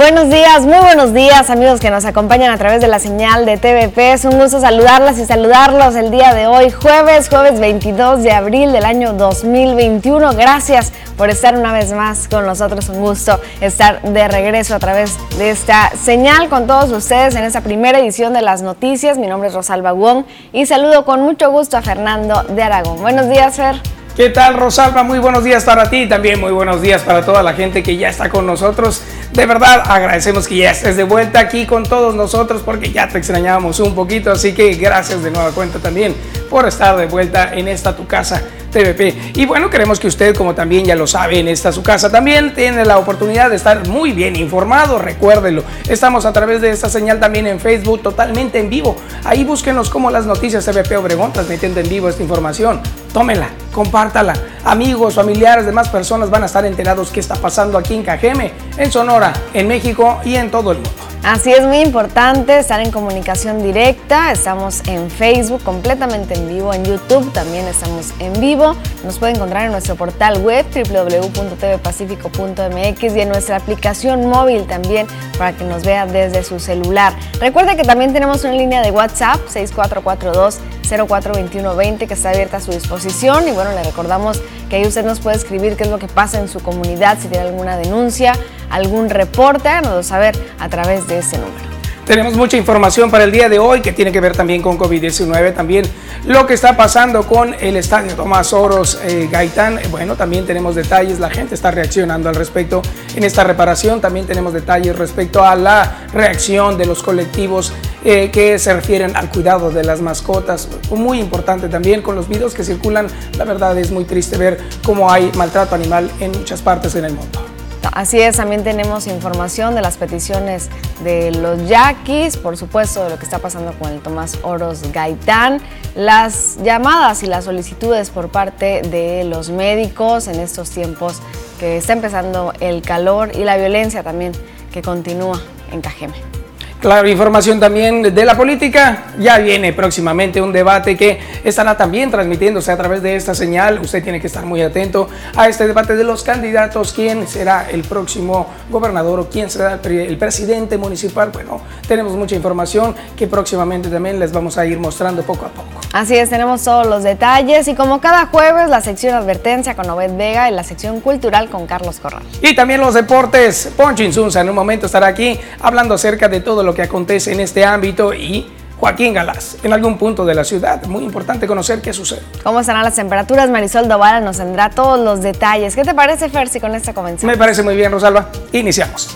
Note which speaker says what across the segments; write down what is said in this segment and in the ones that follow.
Speaker 1: Buenos días, muy buenos días amigos que nos acompañan a través de la señal de TVP. Es un gusto saludarlas y saludarlos el día de hoy, jueves, jueves 22 de abril del año 2021. Gracias por estar una vez más con nosotros. Un gusto estar de regreso a través de esta señal con todos ustedes en esta primera edición de las noticias. Mi nombre es Rosalba Wong y saludo con mucho gusto a Fernando de Aragón. Buenos días, Fer.
Speaker 2: ¿Qué tal Rosalba? Muy buenos días para ti y también muy buenos días para toda la gente que ya está con nosotros. De verdad agradecemos que ya estés de vuelta aquí con todos nosotros porque ya te extrañábamos un poquito, así que gracias de nueva cuenta también por estar de vuelta en esta tu casa TVP. Y bueno, queremos que usted, como también ya lo sabe, en esta su casa también tiene la oportunidad de estar muy bien informado, recuérdelo. Estamos a través de esta señal también en Facebook, totalmente en vivo. Ahí búsquenos como las noticias TVP Obregón, transmitiendo en vivo esta información. Tómela, compártala. Amigos, familiares, demás personas van a estar enterados qué está pasando aquí en Cajeme, en Sonora, en México y en todo el mundo.
Speaker 1: Así es muy importante estar en comunicación directa. Estamos en Facebook completamente en vivo, en YouTube también estamos en vivo. Nos puede encontrar en nuestro portal web www.tvpacifico.mx y en nuestra aplicación móvil también para que nos vea desde su celular. Recuerde que también tenemos una línea de WhatsApp 6442 042120 que está abierta a su disposición y bueno, le recordamos que ahí usted nos puede escribir qué es lo que pasa en su comunidad, si tiene alguna denuncia, algún reporte, háganoslo saber a través de ese número.
Speaker 2: Tenemos mucha información para el día de hoy que tiene que ver también con COVID-19, también lo que está pasando con el estadio Tomás Oros eh, Gaitán. Bueno, también tenemos detalles, la gente está reaccionando al respecto en esta reparación. También tenemos detalles respecto a la reacción de los colectivos eh, que se refieren al cuidado de las mascotas. Muy importante también con los videos que circulan. La verdad es muy triste ver cómo hay maltrato animal en muchas partes en el mundo.
Speaker 1: Así es, también tenemos información de las peticiones de los yaquis, por supuesto, de lo que está pasando con el Tomás Oros Gaitán, las llamadas y las solicitudes por parte de los médicos en estos tiempos que está empezando el calor y la violencia también que continúa en Cajeme.
Speaker 2: Claro, información también de la política. Ya viene próximamente un debate que estará también transmitiéndose a través de esta señal. Usted tiene que estar muy atento a este debate de los candidatos. ¿Quién será el próximo gobernador o quién será el presidente municipal? Bueno, tenemos mucha información que próximamente también les vamos a ir mostrando poco a poco.
Speaker 1: Así es, tenemos todos los detalles y como cada jueves la sección advertencia con Obed Vega y la sección cultural con Carlos Corral.
Speaker 2: Y también los deportes. Poncho Insunza en un momento estará aquí hablando acerca de todo lo que acontece en este ámbito y Joaquín Galás, en algún punto de la ciudad. Muy importante conocer qué sucede.
Speaker 1: ¿Cómo estarán las temperaturas? Marisol Dovala nos tendrá todos los detalles. ¿Qué te parece, Fersi, con esta comenzamos?
Speaker 2: Me parece muy bien, Rosalba. Iniciamos.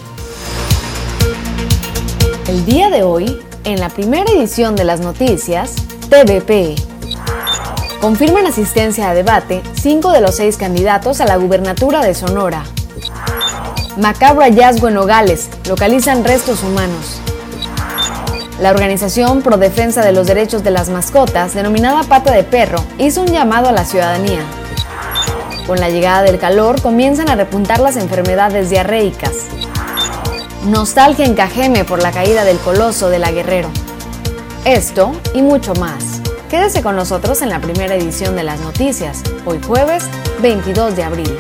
Speaker 3: El día de hoy, en la primera edición de las noticias, TVP. Confirman asistencia a debate cinco de los seis candidatos a la gubernatura de Sonora. Macabro hallazgo en Nogales. Localizan restos humanos. La organización Pro Defensa de los Derechos de las Mascotas, denominada Pata de Perro, hizo un llamado a la ciudadanía. Con la llegada del calor comienzan a repuntar las enfermedades diarreicas. Nostalgia en Cajeme por la caída del coloso de la Guerrero. Esto y mucho más. Quédese con nosotros en la primera edición de las noticias, hoy jueves 22 de abril.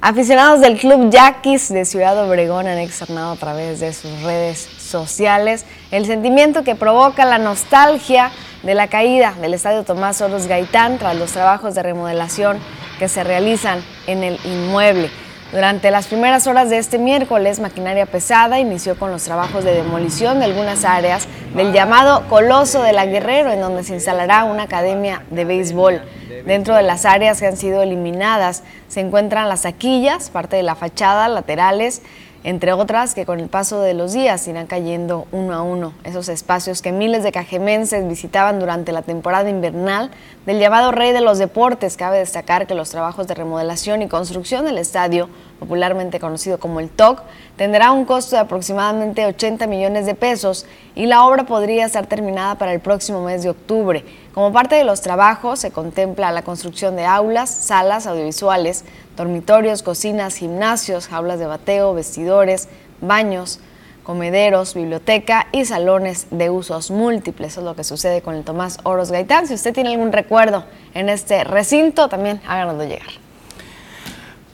Speaker 1: Aficionados del Club Yaquis de Ciudad Obregón han externado a través de sus redes sociales el sentimiento que provoca la nostalgia de la caída del Estadio Tomás Oros Gaitán tras los trabajos de remodelación que se realizan en el inmueble. Durante las primeras horas de este miércoles, maquinaria pesada inició con los trabajos de demolición de algunas áreas del llamado Coloso de la Guerrero, en donde se instalará una academia de béisbol. Dentro de las áreas que han sido eliminadas se encuentran las taquillas, parte de la fachada, laterales, entre otras que con el paso de los días irán cayendo uno a uno esos espacios que miles de cajemenses visitaban durante la temporada invernal del llamado Rey de los Deportes. Cabe destacar que los trabajos de remodelación y construcción del estadio, popularmente conocido como el TOC, tendrá un costo de aproximadamente 80 millones de pesos y la obra podría estar terminada para el próximo mes de octubre. Como parte de los trabajos se contempla la construcción de aulas, salas audiovisuales, dormitorios, cocinas, gimnasios, jaulas de bateo, vestidores, baños, comederos, biblioteca y salones de usos múltiples. Eso es lo que sucede con el Tomás Oros Gaitán. Si usted tiene algún recuerdo en este recinto, también háganoslo llegar.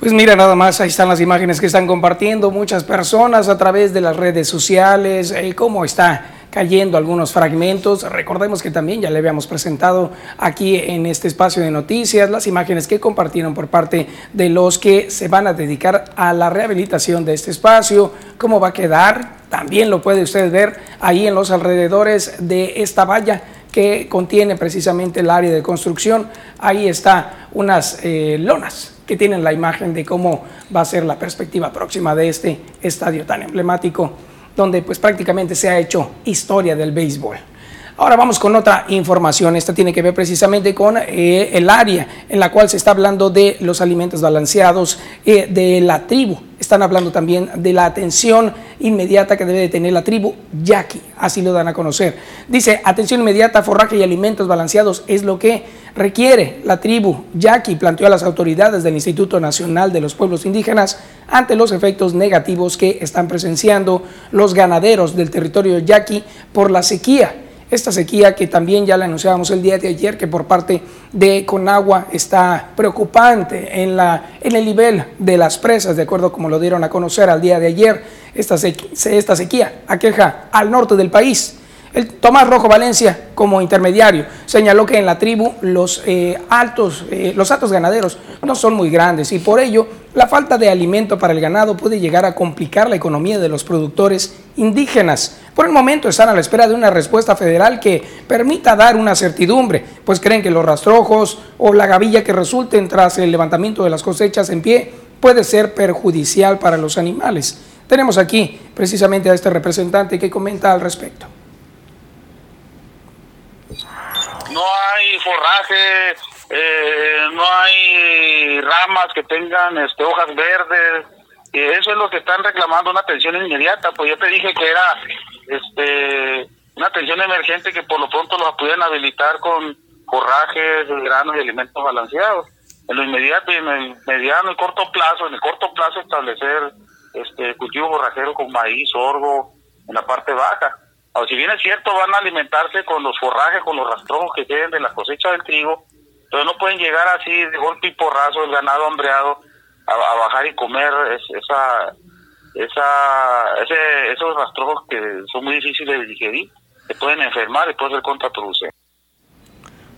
Speaker 2: Pues mira, nada más, ahí están las imágenes que están compartiendo muchas personas a través de las redes sociales, eh, cómo está cayendo algunos fragmentos. Recordemos que también ya le habíamos presentado aquí en este espacio de noticias las imágenes que compartieron por parte de los que se van a dedicar a la rehabilitación de este espacio, cómo va a quedar. También lo puede usted ver ahí en los alrededores de esta valla que contiene precisamente el área de construcción. Ahí está unas eh, lonas que tienen la imagen de cómo va a ser la perspectiva próxima de este estadio tan emblemático, donde pues prácticamente se ha hecho historia del béisbol. Ahora vamos con otra información. Esta tiene que ver precisamente con eh, el área en la cual se está hablando de los alimentos balanceados eh, de la tribu. Están hablando también de la atención inmediata que debe de tener la tribu Yaqui. Así lo dan a conocer. Dice, atención inmediata, forraje y alimentos balanceados es lo que requiere la tribu Yaqui. Planteó a las autoridades del Instituto Nacional de los Pueblos Indígenas ante los efectos negativos que están presenciando los ganaderos del territorio Yaqui por la sequía esta sequía que también ya la anunciábamos el día de ayer, que por parte de Conagua está preocupante en, la, en el nivel de las presas, de acuerdo como lo dieron a conocer al día de ayer, esta, esta sequía aqueja al norte del país. El Tomás Rojo Valencia, como intermediario, señaló que en la tribu los, eh, altos, eh, los altos ganaderos no son muy grandes y por ello la falta de alimento para el ganado puede llegar a complicar la economía de los productores indígenas. Por el momento están a la espera de una respuesta federal que permita dar una certidumbre, pues creen que los rastrojos o la gavilla que resulten tras el levantamiento de las cosechas en pie puede ser perjudicial para los animales. Tenemos aquí precisamente a este representante que comenta al respecto.
Speaker 4: no hay forraje, eh, no hay ramas que tengan este, hojas verdes, y eso es lo que están reclamando una atención inmediata, pues yo te dije que era este una atención emergente que por lo pronto los pudieran habilitar con forrajes, granos y alimentos balanceados. En lo inmediato y en el mediano y corto plazo, en el corto plazo establecer este cultivo forrajero con maíz, sorgo en la parte baja o si bien es cierto, van a alimentarse con los forrajes, con los rastrojos que queden de la cosecha del trigo, pero no pueden llegar así de golpe y porrazo el ganado hambreado a, bajar y comer esa, esa, ese, esos rastrojos que son muy difíciles de digerir, que pueden enfermar y pueden ser contraproducentes.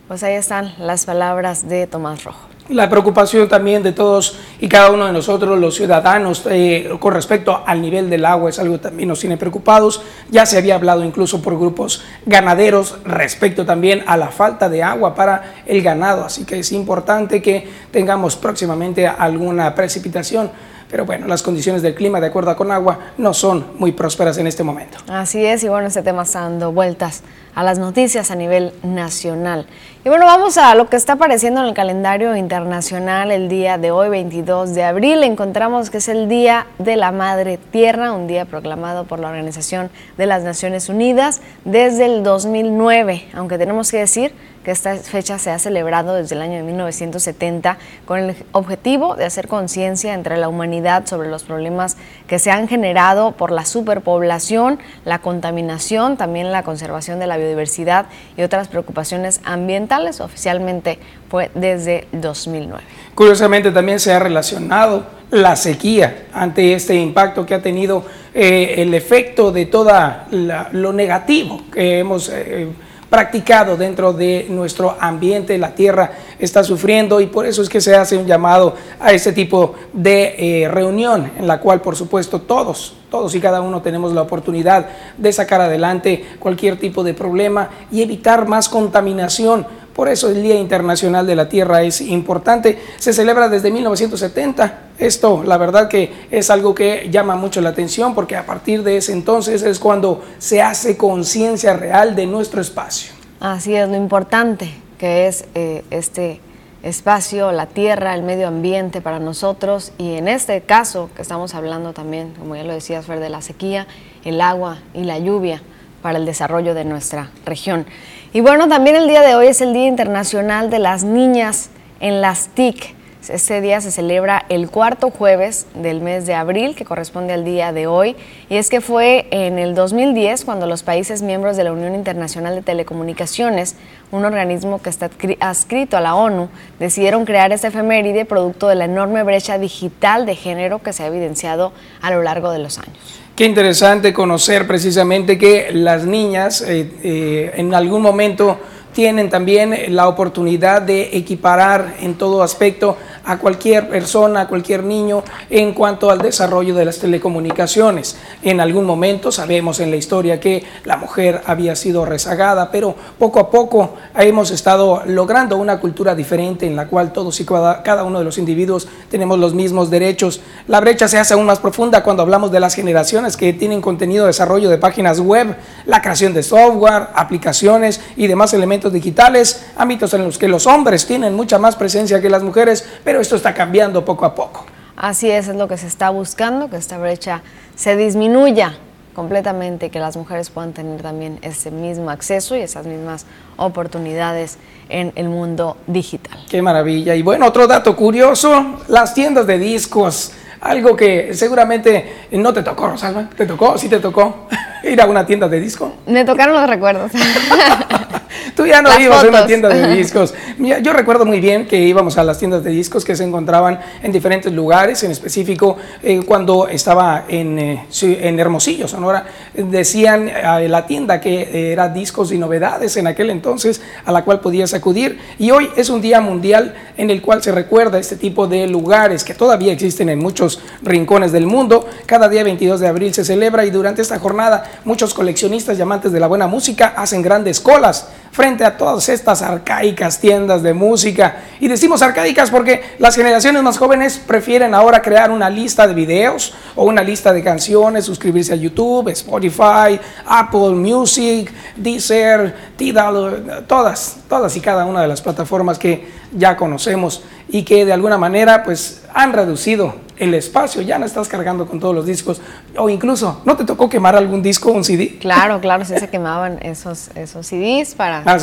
Speaker 1: Pues ahí están las palabras de Tomás Rojo
Speaker 2: la preocupación también de todos y cada uno de nosotros, los ciudadanos, eh, con respecto al nivel del agua, es algo que también nos tiene preocupados. Ya se había hablado incluso por grupos ganaderos respecto también a la falta de agua para el ganado, así que es importante que tengamos próximamente alguna precipitación. Pero bueno, las condiciones del clima, de acuerdo con agua, no son muy prósperas en este momento.
Speaker 1: Así es, y bueno, este tema está dando vueltas a las noticias a nivel nacional. Y bueno, vamos a lo que está apareciendo en el calendario internacional el día de hoy, 22 de abril. Encontramos que es el Día de la Madre Tierra, un día proclamado por la Organización de las Naciones Unidas desde el 2009, aunque tenemos que decir que esta fecha se ha celebrado desde el año de 1970 con el objetivo de hacer conciencia entre la humanidad sobre los problemas que se han generado por la superpoblación, la contaminación, también la conservación de la biodiversidad y otras preocupaciones ambientales. Oficialmente fue desde 2009.
Speaker 2: Curiosamente también se ha relacionado la sequía ante este impacto que ha tenido eh, el efecto de toda lo negativo que hemos eh, practicado dentro de nuestro ambiente, la tierra está sufriendo y por eso es que se hace un llamado a este tipo de eh, reunión en la cual por supuesto todos, todos y cada uno tenemos la oportunidad de sacar adelante cualquier tipo de problema y evitar más contaminación por eso el Día Internacional de la Tierra es importante. Se celebra desde 1970. Esto, la verdad que es algo que llama mucho la atención porque a partir de ese entonces es cuando se hace conciencia real de nuestro espacio.
Speaker 1: Así es, lo importante que es eh, este espacio, la tierra, el medio ambiente para nosotros y en este caso que estamos hablando también, como ya lo decías, Fer, de la sequía, el agua y la lluvia para el desarrollo de nuestra región. Y bueno, también el día de hoy es el Día Internacional de las Niñas en las TIC. Este día se celebra el cuarto jueves del mes de abril, que corresponde al día de hoy, y es que fue en el 2010 cuando los países miembros de la Unión Internacional de Telecomunicaciones, un organismo que está adscrito a la ONU, decidieron crear esta efeméride producto de la enorme brecha digital de género que se ha evidenciado a lo largo de los años.
Speaker 2: Qué interesante conocer precisamente que las niñas eh, eh, en algún momento tienen también la oportunidad de equiparar en todo aspecto a cualquier persona, a cualquier niño en cuanto al desarrollo de las telecomunicaciones. En algún momento sabemos en la historia que la mujer había sido rezagada, pero poco a poco hemos estado logrando una cultura diferente en la cual todos y cada, uno de los individuos tenemos los mismos derechos. La brecha se hace aún más profunda cuando hablamos de las generaciones que tienen contenido de desarrollo de páginas web, la creación de software, aplicaciones y demás elementos digitales, ámbitos en los que los hombres tienen mucha más presencia que las mujeres, pero esto está cambiando poco a poco.
Speaker 1: Así es, es lo que se está buscando, que esta brecha se disminuya completamente, que las mujeres puedan tener también ese mismo acceso y esas mismas oportunidades en el mundo digital.
Speaker 2: Qué maravilla. Y bueno, otro dato curioso, las tiendas de discos, algo que seguramente no te tocó, Rosalba. ¿Te tocó? ¿Sí te tocó ir a una tienda de disco?
Speaker 1: Me tocaron los recuerdos.
Speaker 2: Tú ya no ibas a una tienda de discos. Yo recuerdo muy bien que íbamos a las tiendas de discos que se encontraban en diferentes lugares, en específico eh, cuando estaba en, eh, en Hermosillo, Sonora, decían a la tienda que era discos y novedades en aquel entonces a la cual podías acudir. Y hoy es un día mundial en el cual se recuerda este tipo de lugares que todavía existen en muchos rincones del mundo. Cada día 22 de abril se celebra y durante esta jornada muchos coleccionistas y amantes de la buena música hacen grandes colas frente a todas estas arcaicas tiendas de música. Y decimos arcaicas porque las generaciones más jóvenes prefieren ahora crear una lista de videos o una lista de canciones, suscribirse a YouTube, Spotify, Apple Music, Deezer, Tidal, todas, todas y cada una de las plataformas que ya conocemos y que de alguna manera pues han reducido el espacio, ya no estás cargando con todos los discos, o incluso, ¿no te tocó quemar algún disco o un CD?
Speaker 1: Claro, claro, sí se quemaban esos, esos CDs para, para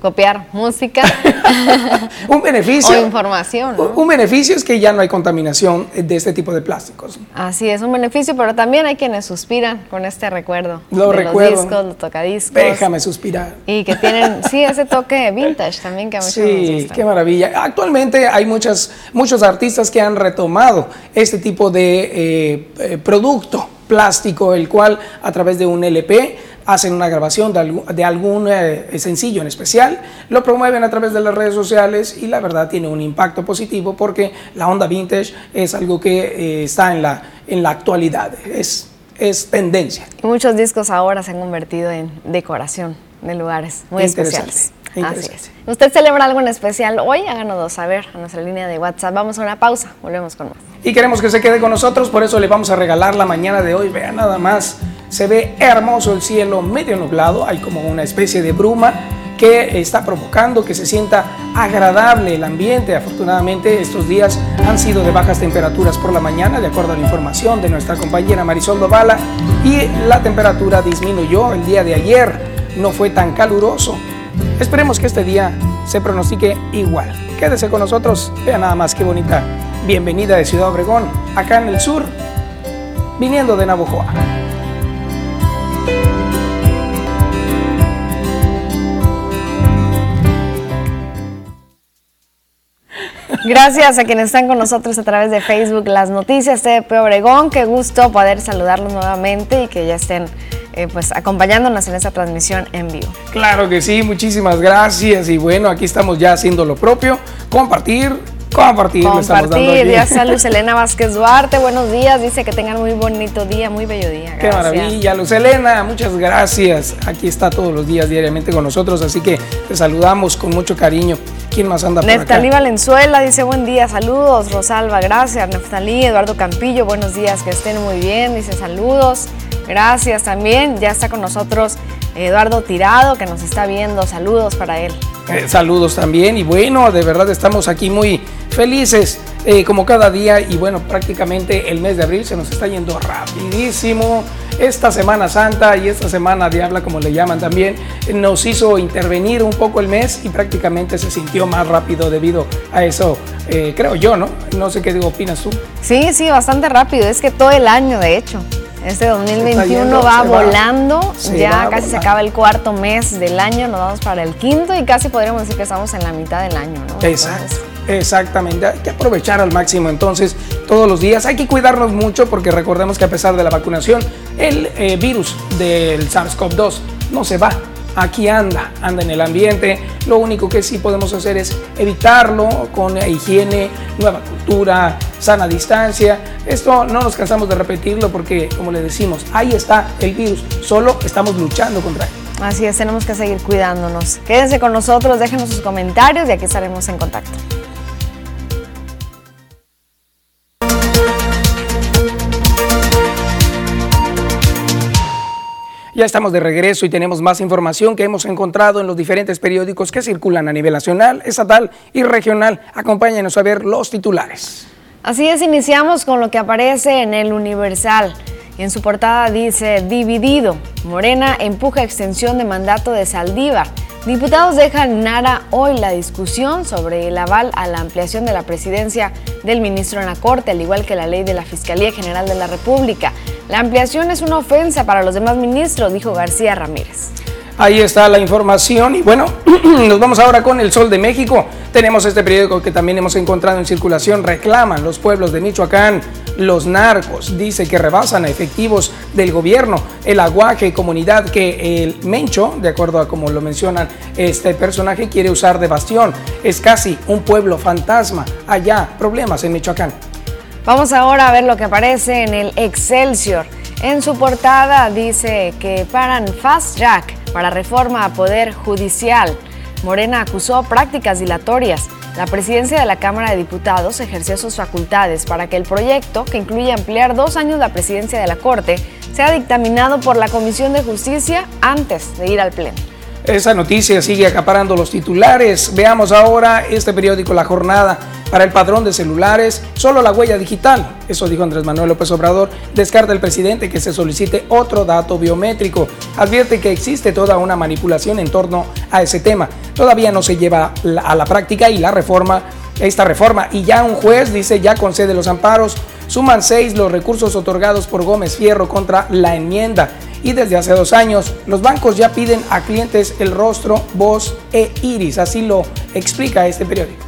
Speaker 1: copiar música.
Speaker 2: un beneficio.
Speaker 1: O información.
Speaker 2: Un beneficio es que ya no hay contaminación de este tipo de plásticos.
Speaker 1: Así es, un beneficio, pero también hay quienes suspiran con este recuerdo.
Speaker 2: Lo
Speaker 1: de
Speaker 2: recuerdo.
Speaker 1: Los discos, los tocadiscos.
Speaker 2: Déjame suspirar.
Speaker 1: Y que tienen, sí, ese toque vintage también que a muchos
Speaker 2: Sí, qué maravilla. Actualmente hay muchas, muchos artistas que han retomado este tipo de eh, eh, producto plástico, el cual a través de un LP hacen una grabación de algún, eh, sencillo en especial, lo promueven a través de las redes sociales y la verdad tiene un impacto positivo porque la onda vintage es algo que eh, está en la, en la actualidad, es, es tendencia.
Speaker 1: Y muchos discos ahora se han convertido en decoración de lugares muy especiales. Así es. ¿Usted celebra algo en especial hoy? Háganos saber a nuestra línea de WhatsApp. Vamos a una pausa, volvemos con más.
Speaker 2: Y queremos que se quede con nosotros, por eso le vamos a regalar la mañana de hoy. Vean nada más, se ve hermoso el cielo medio nublado, hay como una especie de bruma que está provocando que se sienta agradable el ambiente. Afortunadamente estos días han sido de bajas temperaturas por la mañana, de acuerdo a la información de nuestra compañera Marisol Dovala, y la temperatura disminuyó el día de ayer, no fue tan caluroso. Esperemos que este día se pronostique igual. Quédese con nosotros, vea nada más qué bonita bienvenida de Ciudad Obregón, acá en el sur, viniendo de Navojoa.
Speaker 1: Gracias a quienes están con nosotros a través de Facebook, las noticias de Obregón. Qué gusto poder saludarlos nuevamente y que ya estén eh, pues acompañándonos en esta transmisión en vivo.
Speaker 2: Claro que sí, muchísimas gracias y bueno, aquí estamos ya haciendo lo propio, compartir compartir.
Speaker 1: Compartir, está Luz Elena Vázquez Duarte, buenos días, dice que tengan muy bonito día, muy bello día.
Speaker 2: Qué maravilla, Luz Elena, muchas gracias. Aquí está todos los días diariamente con nosotros, así que te saludamos con mucho cariño. ¿Quién más anda por
Speaker 1: Neftalí Valenzuela dice buen día, saludos. Rosalba, gracias. Neftalí, Eduardo Campillo, buenos días, que estén muy bien, dice saludos. Gracias también, ya está con nosotros Eduardo Tirado, que nos está viendo, saludos para él.
Speaker 2: Eh, saludos también y bueno, de verdad estamos aquí muy felices eh, como cada día y bueno, prácticamente el mes de abril se nos está yendo rapidísimo. esta Semana Santa y esta Semana Diabla, como le llaman también, nos hizo intervenir un poco el mes y prácticamente se sintió más rápido debido a eso, eh, creo yo, ¿no? No sé qué opinas tú.
Speaker 1: Sí, sí, bastante rápido. Es que todo el año, de hecho. Este 2021 va volando, ya casi se acaba el cuarto mes del año, nos vamos para el quinto y casi podríamos decir que estamos en la mitad del año, ¿no?
Speaker 2: Exacto. Exactamente, hay que aprovechar al máximo entonces todos los días. Hay que cuidarnos mucho porque recordemos que a pesar de la vacunación, el eh, virus del SARS-CoV-2 no se va. Aquí anda, anda en el ambiente. Lo único que sí podemos hacer es evitarlo con higiene, nueva cultura, sana distancia. Esto no nos cansamos de repetirlo porque, como le decimos, ahí está el virus. Solo estamos luchando contra él.
Speaker 1: Así es, tenemos que seguir cuidándonos. Quédense con nosotros, déjenos sus comentarios y aquí estaremos en contacto.
Speaker 2: Ya estamos de regreso y tenemos más información que hemos encontrado en los diferentes periódicos que circulan a nivel nacional, estatal y regional. Acompáñenos a ver los titulares.
Speaker 1: Así es, iniciamos con lo que aparece en el Universal. En su portada dice, dividido, Morena empuja extensión de mandato de Saldívar. Diputados dejan Nara hoy la discusión sobre el aval a la ampliación de la presidencia del ministro en la Corte, al igual que la ley de la Fiscalía General de la República. La ampliación es una ofensa para los demás ministros, dijo García Ramírez.
Speaker 2: Ahí está la información y bueno, nos vamos ahora con el Sol de México. Tenemos este periódico que también hemos encontrado en circulación. Reclaman los pueblos de Michoacán, los narcos, dice que rebasan a efectivos del gobierno. El aguaje, comunidad que el Mencho, de acuerdo a como lo mencionan este personaje, quiere usar de bastión. Es casi un pueblo fantasma. Allá, problemas en Michoacán.
Speaker 1: Vamos ahora a ver lo que aparece en el Excelsior. En su portada dice que paran Fast Track para reforma a Poder Judicial. Morena acusó prácticas dilatorias. La presidencia de la Cámara de Diputados ejerció sus facultades para que el proyecto, que incluye ampliar dos años la presidencia de la Corte, sea dictaminado por la Comisión de Justicia antes de ir al Pleno.
Speaker 2: Esa noticia sigue acaparando los titulares. Veamos ahora este periódico La Jornada. Para el padrón de celulares, solo la huella digital. Eso dijo Andrés Manuel López Obrador. Descarta el presidente que se solicite otro dato biométrico. Advierte que existe toda una manipulación en torno a ese tema. Todavía no se lleva a la práctica y la reforma, esta reforma. Y ya un juez dice ya concede los amparos. Suman seis los recursos otorgados por Gómez Fierro contra la enmienda y desde hace dos años los bancos ya piden a clientes el rostro, voz e iris, así lo explica este periódico.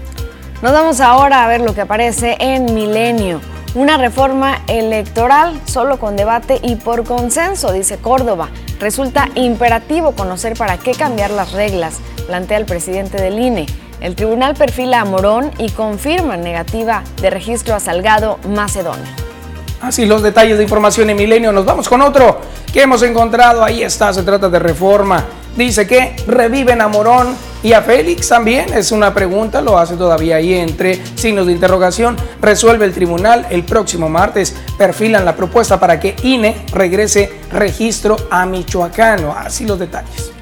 Speaker 1: Nos vamos ahora a ver lo que aparece en Milenio. Una reforma electoral solo con debate y por consenso, dice Córdoba. Resulta imperativo conocer para qué cambiar las reglas, plantea el presidente del INE. El tribunal perfila a Morón y confirma negativa de registro a Salgado Macedonio.
Speaker 2: Así los detalles de información en Milenio. Nos vamos con otro que hemos encontrado. Ahí está, se trata de reforma. Dice que reviven a Morón y a Félix también. Es una pregunta, lo hace todavía ahí entre signos de interrogación. Resuelve el tribunal el próximo martes. Perfilan la propuesta para que INE regrese registro a Michoacano. Así los detalles.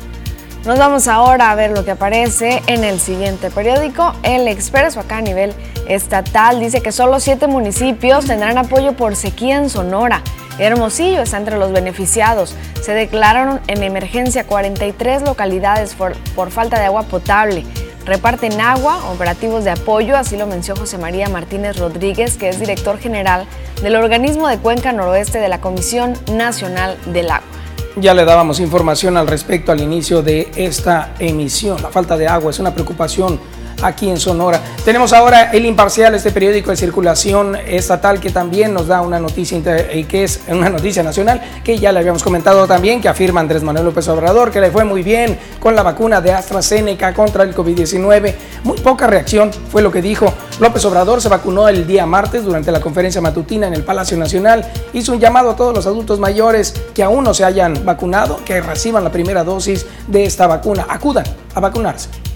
Speaker 1: Nos vamos ahora a ver lo que aparece en el siguiente periódico, El Expreso, acá a nivel estatal. Dice que solo siete municipios tendrán apoyo por sequía en Sonora. Hermosillo está entre los beneficiados. Se declararon en emergencia 43 localidades por, por falta de agua potable. Reparten agua, operativos de apoyo, así lo mencionó José María Martínez Rodríguez, que es director general del organismo de Cuenca Noroeste de la Comisión Nacional del Agua.
Speaker 2: Ya le dábamos información al respecto al inicio de esta emisión. La falta de agua es una preocupación aquí en Sonora. Tenemos ahora El Imparcial, este periódico de circulación estatal que también nos da una noticia y que es una noticia nacional que ya le habíamos comentado también, que afirma Andrés Manuel López Obrador que le fue muy bien con la vacuna de AstraZeneca contra el COVID-19. Muy poca reacción fue lo que dijo. López Obrador se vacunó el día martes durante la conferencia matutina en el Palacio Nacional. Hizo un llamado a todos los adultos mayores que aún no se hayan vacunado, que reciban la primera dosis de esta vacuna. Acudan a vacunarse.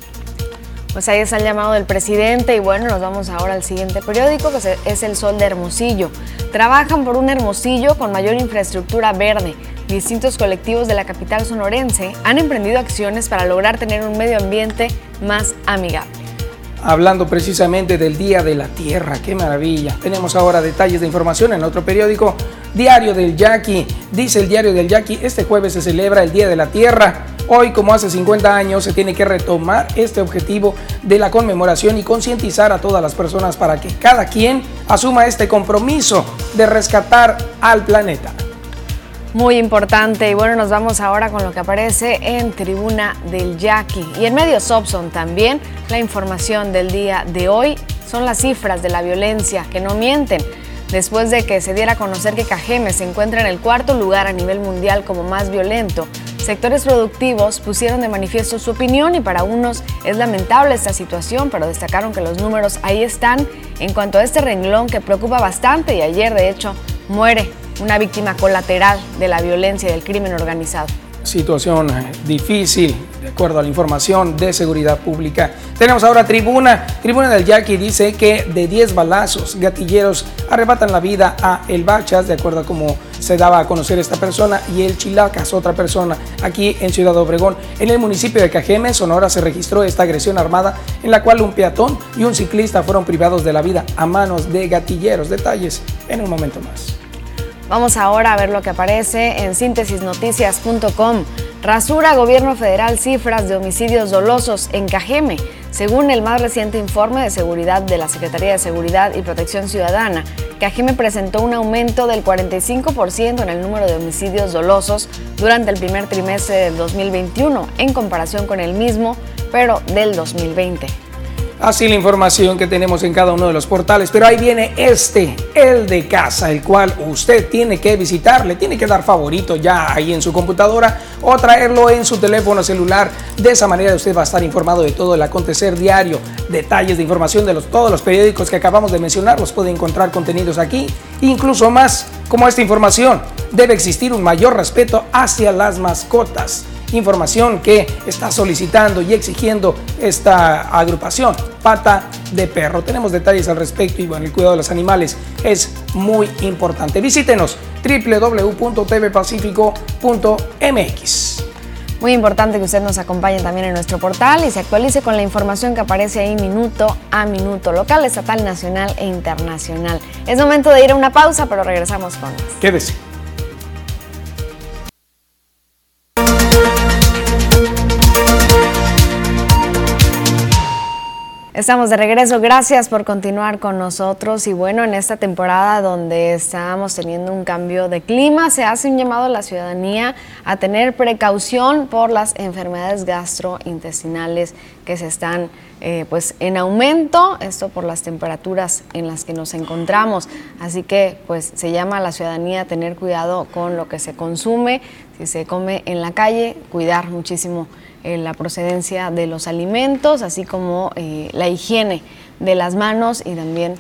Speaker 1: Pues ahí está el llamado del presidente y bueno, nos vamos ahora al siguiente periódico que es El Sol de Hermosillo. Trabajan por un Hermosillo con mayor infraestructura verde. Distintos colectivos de la capital sonorense han emprendido acciones para lograr tener un medio ambiente más amigable.
Speaker 2: Hablando precisamente del Día de la Tierra, qué maravilla. Tenemos ahora detalles de información en otro periódico. Diario del Yaqui. Dice el Diario del Yaqui, este jueves se celebra el Día de la Tierra. Hoy, como hace 50 años, se tiene que retomar este objetivo de la conmemoración y concientizar a todas las personas para que cada quien asuma este compromiso de rescatar al planeta.
Speaker 1: Muy importante y bueno, nos vamos ahora con lo que aparece en Tribuna del Yaqui y en Medios Opson también. La información del día de hoy son las cifras de la violencia que no mienten después de que se diera a conocer que Cajeme se encuentra en el cuarto lugar a nivel mundial como más violento. Sectores productivos pusieron de manifiesto su opinión y para unos es lamentable esta situación, pero destacaron que los números ahí están. En cuanto a este renglón que preocupa bastante y ayer de hecho muere una víctima colateral de la violencia y del crimen organizado.
Speaker 2: Situación eh, difícil, de acuerdo a la información de seguridad pública. Tenemos ahora Tribuna. Tribuna del Yaqui dice que de 10 balazos, gatilleros arrebatan la vida a El Bachas, de acuerdo a cómo se daba a conocer esta persona, y el Chilacas, otra persona, aquí en Ciudad Obregón. En el municipio de Cajeme, Sonora, se registró esta agresión armada en la cual un peatón y un ciclista fueron privados de la vida a manos de gatilleros. Detalles en un momento más.
Speaker 1: Vamos ahora a ver lo que aparece en síntesisnoticias.com. Rasura Gobierno Federal cifras de homicidios dolosos en Cajeme. Según el más reciente informe de seguridad de la Secretaría de Seguridad y Protección Ciudadana, Cajeme presentó un aumento del 45% en el número de homicidios dolosos durante el primer trimestre del 2021 en comparación con el mismo, pero del 2020.
Speaker 2: Así la información que tenemos en cada uno de los portales, pero ahí viene este, el de casa, el cual usted tiene que visitar, le tiene que dar favorito ya ahí en su computadora o traerlo en su teléfono celular. De esa manera usted va a estar informado de todo el acontecer diario, detalles de información de los, todos los periódicos que acabamos de mencionar, los puede encontrar contenidos aquí, incluso más como esta información. Debe existir un mayor respeto hacia las mascotas información que está solicitando y exigiendo esta agrupación, Pata de Perro. Tenemos detalles al respecto y bueno, el cuidado de los animales es muy importante. Visítenos www.tvpacifico.mx.
Speaker 1: Muy importante que usted nos acompañe también en nuestro portal y se actualice con la información que aparece ahí minuto a minuto, local, estatal, nacional e internacional. Es momento de ir a una pausa, pero regresamos con más.
Speaker 2: Quédese.
Speaker 1: Estamos de regreso, gracias por continuar con nosotros. Y bueno, en esta temporada donde estamos teniendo un cambio de clima, se hace un llamado a la ciudadanía a tener precaución por las enfermedades gastrointestinales que se están eh, pues en aumento, esto por las temperaturas en las que nos encontramos, así que pues se llama a la ciudadanía a tener cuidado con lo que se consume, si se come en la calle, cuidar muchísimo eh, la procedencia de los alimentos, así como eh, la higiene de las manos y también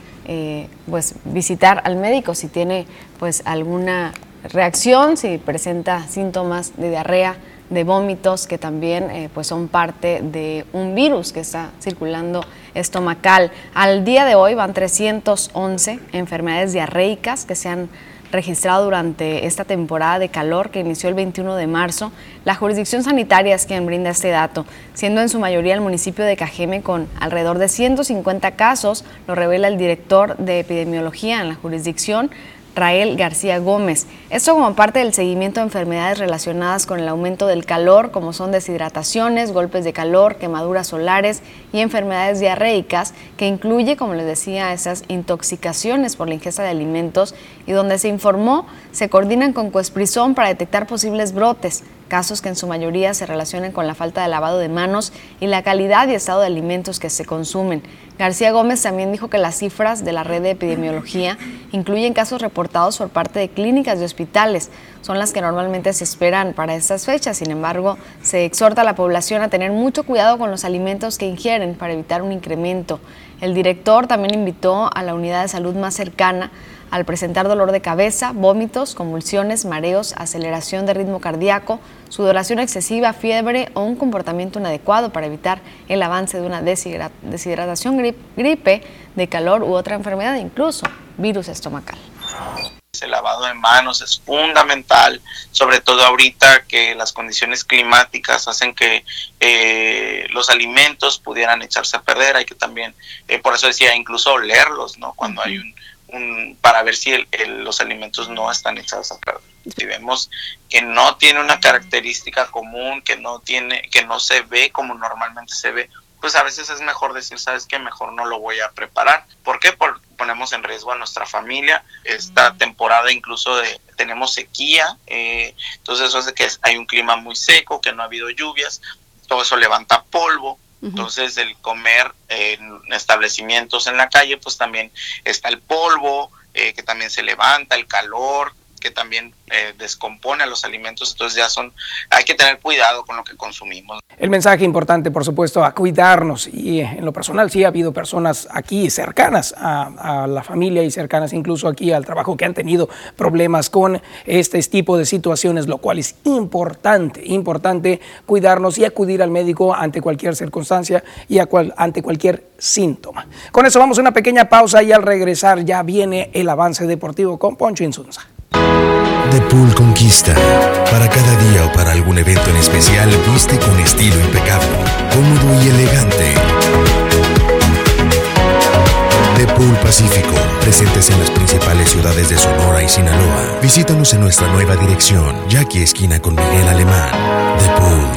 Speaker 1: pues visitar al médico si tiene pues alguna reacción, si presenta síntomas de diarrea, de vómitos que también pues son parte de un virus que está circulando estomacal. Al día de hoy van 311 enfermedades diarreicas que se han registrado durante esta temporada de calor que inició el 21 de marzo. La jurisdicción sanitaria es quien brinda este dato, siendo en su mayoría el municipio de Cajeme con alrededor de 150 casos, lo revela el director de epidemiología en la jurisdicción, Rael García Gómez. Esto como parte del seguimiento de enfermedades relacionadas con el aumento del calor, como son deshidrataciones, golpes de calor, quemaduras solares y enfermedades diarreicas, que incluye, como les decía, esas intoxicaciones por la ingesta de alimentos y donde se informó se coordinan con Cuesprizón para detectar posibles brotes casos que en su mayoría se relacionan con la falta de lavado de manos y la calidad y estado de alimentos que se consumen. García Gómez también dijo que las cifras de la red de epidemiología incluyen casos reportados por parte de clínicas y hospitales. Son las que normalmente se esperan para estas fechas. Sin embargo, se exhorta a la población a tener mucho cuidado con los alimentos que ingieren para evitar un incremento. El director también invitó a la unidad de salud más cercana al presentar dolor de cabeza, vómitos, convulsiones, mareos, aceleración de ritmo cardíaco, sudoración excesiva, fiebre o un comportamiento inadecuado para evitar el avance de una deshidratación, gripe de calor u otra enfermedad, incluso virus estomacal.
Speaker 5: El lavado de manos es fundamental, sobre todo ahorita que las condiciones climáticas hacen que eh, los alimentos pudieran echarse a perder. Hay que también, eh, por eso decía, incluso olerlos, ¿no? Cuando hay un, para ver si los alimentos no están echados a perder. Si vemos que no tiene una característica común, que no tiene, que no se ve como normalmente se ve, pues a veces es mejor decir, sabes que mejor no lo voy a preparar. ¿Por qué? Porque ponemos en riesgo a nuestra familia. Esta temporada incluso de, tenemos sequía, eh, entonces eso hace que hay un clima muy seco, que no ha habido lluvias, todo eso levanta polvo. Entonces el comer en establecimientos en la calle, pues también está el polvo, eh, que también se levanta, el calor, que también eh, descompone los alimentos, entonces ya son, hay que tener cuidado con lo que consumimos.
Speaker 2: El mensaje importante, por supuesto, a cuidarnos y eh, en lo personal sí ha habido personas aquí cercanas a, la familia y cercanas incluso aquí al trabajo que han tenido problemas con este tipo de situaciones, lo cual es importante, importante cuidarnos y acudir al médico ante cualquier circunstancia y ante cualquier síntoma. Con eso vamos a una pequeña pausa y al regresar ya viene el avance deportivo con Poncho Insunza.
Speaker 6: Pool Conquista. Para cada día o para algún evento en especial, viste con estilo impecable, cómodo y elegante. The Pool Pacífico, presentes en las principales ciudades de Sonora y Sinaloa. Visítanos en nuestra nueva dirección, Jackie Esquina con Miguel Alemán. The Pool.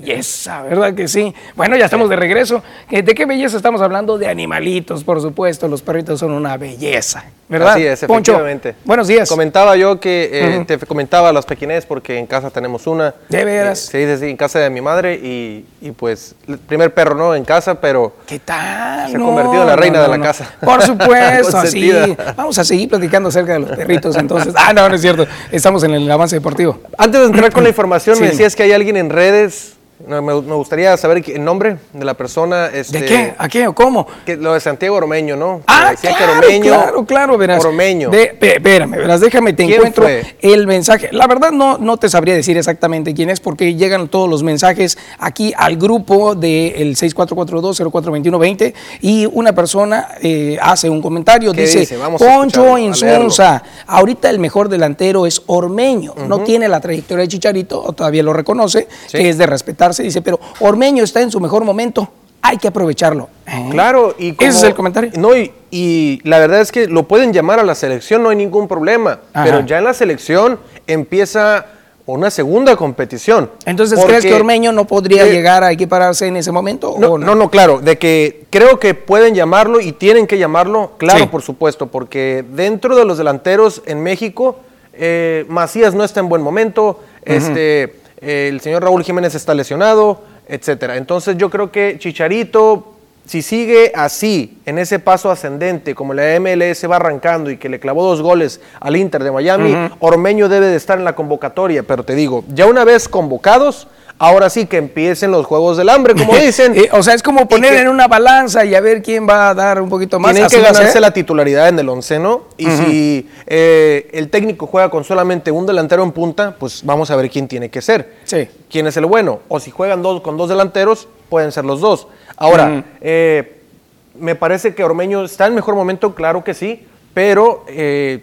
Speaker 2: Belleza, ¿verdad que sí? Bueno, ya estamos de regreso. ¿De qué belleza estamos hablando? De animalitos, por supuesto. Los perritos son una belleza, ¿verdad?
Speaker 7: Así es, efectivamente.
Speaker 2: buenos días.
Speaker 7: Comentaba yo que, eh, te comentaba a los pequinés porque en casa tenemos una.
Speaker 2: ¿De veras?
Speaker 7: se dice así, en casa de mi madre y, pues, el primer perro no en casa, pero...
Speaker 2: ¿Qué tal?
Speaker 7: Se ha convertido en la reina de la casa.
Speaker 2: Por supuesto, así. Vamos a seguir platicando acerca de los perritos entonces. Ah, no, no es cierto. Estamos en el avance deportivo.
Speaker 7: Antes de entrar con la información, me decías que hay alguien en redes me, gustaría saber el nombre de la persona. Este,
Speaker 2: ¿De qué? ¿A qué o cómo?
Speaker 7: Que, lo de Santiago Ormeño, ¿no?
Speaker 2: Ah, claro, claro, claro, verás.
Speaker 7: Ormeño.
Speaker 2: espérame, verás, déjame, te encuentro el mensaje. La verdad no, no te sabría decir exactamente quién es porque llegan todos los mensajes aquí al grupo del 6442042120 y una persona eh, hace un comentario, dice, Poncho Insunza, ahorita el mejor delantero es Ormeño, no tiene la trayectoria de Chicharito, todavía lo reconoce, que es de respetar se dice, pero Ormeño está en su mejor momento, hay que aprovecharlo.
Speaker 7: ¿Eh? Claro, y
Speaker 2: ese es el comentario.
Speaker 7: No, y, la verdad es que lo pueden llamar a la selección, no hay ningún problema, pero ya en la selección empieza una segunda competición.
Speaker 2: Entonces, ¿crees que Ormeño no podría llegar a equipararse en ese momento?
Speaker 7: No, no? no, claro, de que creo que pueden llamarlo y tienen que llamarlo, claro, por supuesto, porque dentro de los delanteros en México, eh, Macías no está en buen momento, este el señor Raúl Jiménez está lesionado, etcétera. Entonces yo creo que Chicharito, si sigue así, en ese paso ascendente, como la MLS va arrancando y que le clavó dos goles al Inter de Miami, Ormeño debe de estar en la convocatoria. Pero te digo, ya una vez convocados, ahora sí que empiecen los juegos del hambre, como dicen.
Speaker 2: Eh, o sea, es como poner en una balanza y a ver quién va a dar un poquito más.
Speaker 7: Tienen que ganarse la titularidad en el onceno y si eh, el técnico juega con solamente un delantero en punta, pues vamos a ver quién tiene que ser.
Speaker 2: Sí.
Speaker 7: ¿Quién es el bueno? O si juegan dos con dos delanteros, pueden ser los dos. Ahora, eh, me parece que Ormeño está en mejor momento, claro que sí, pero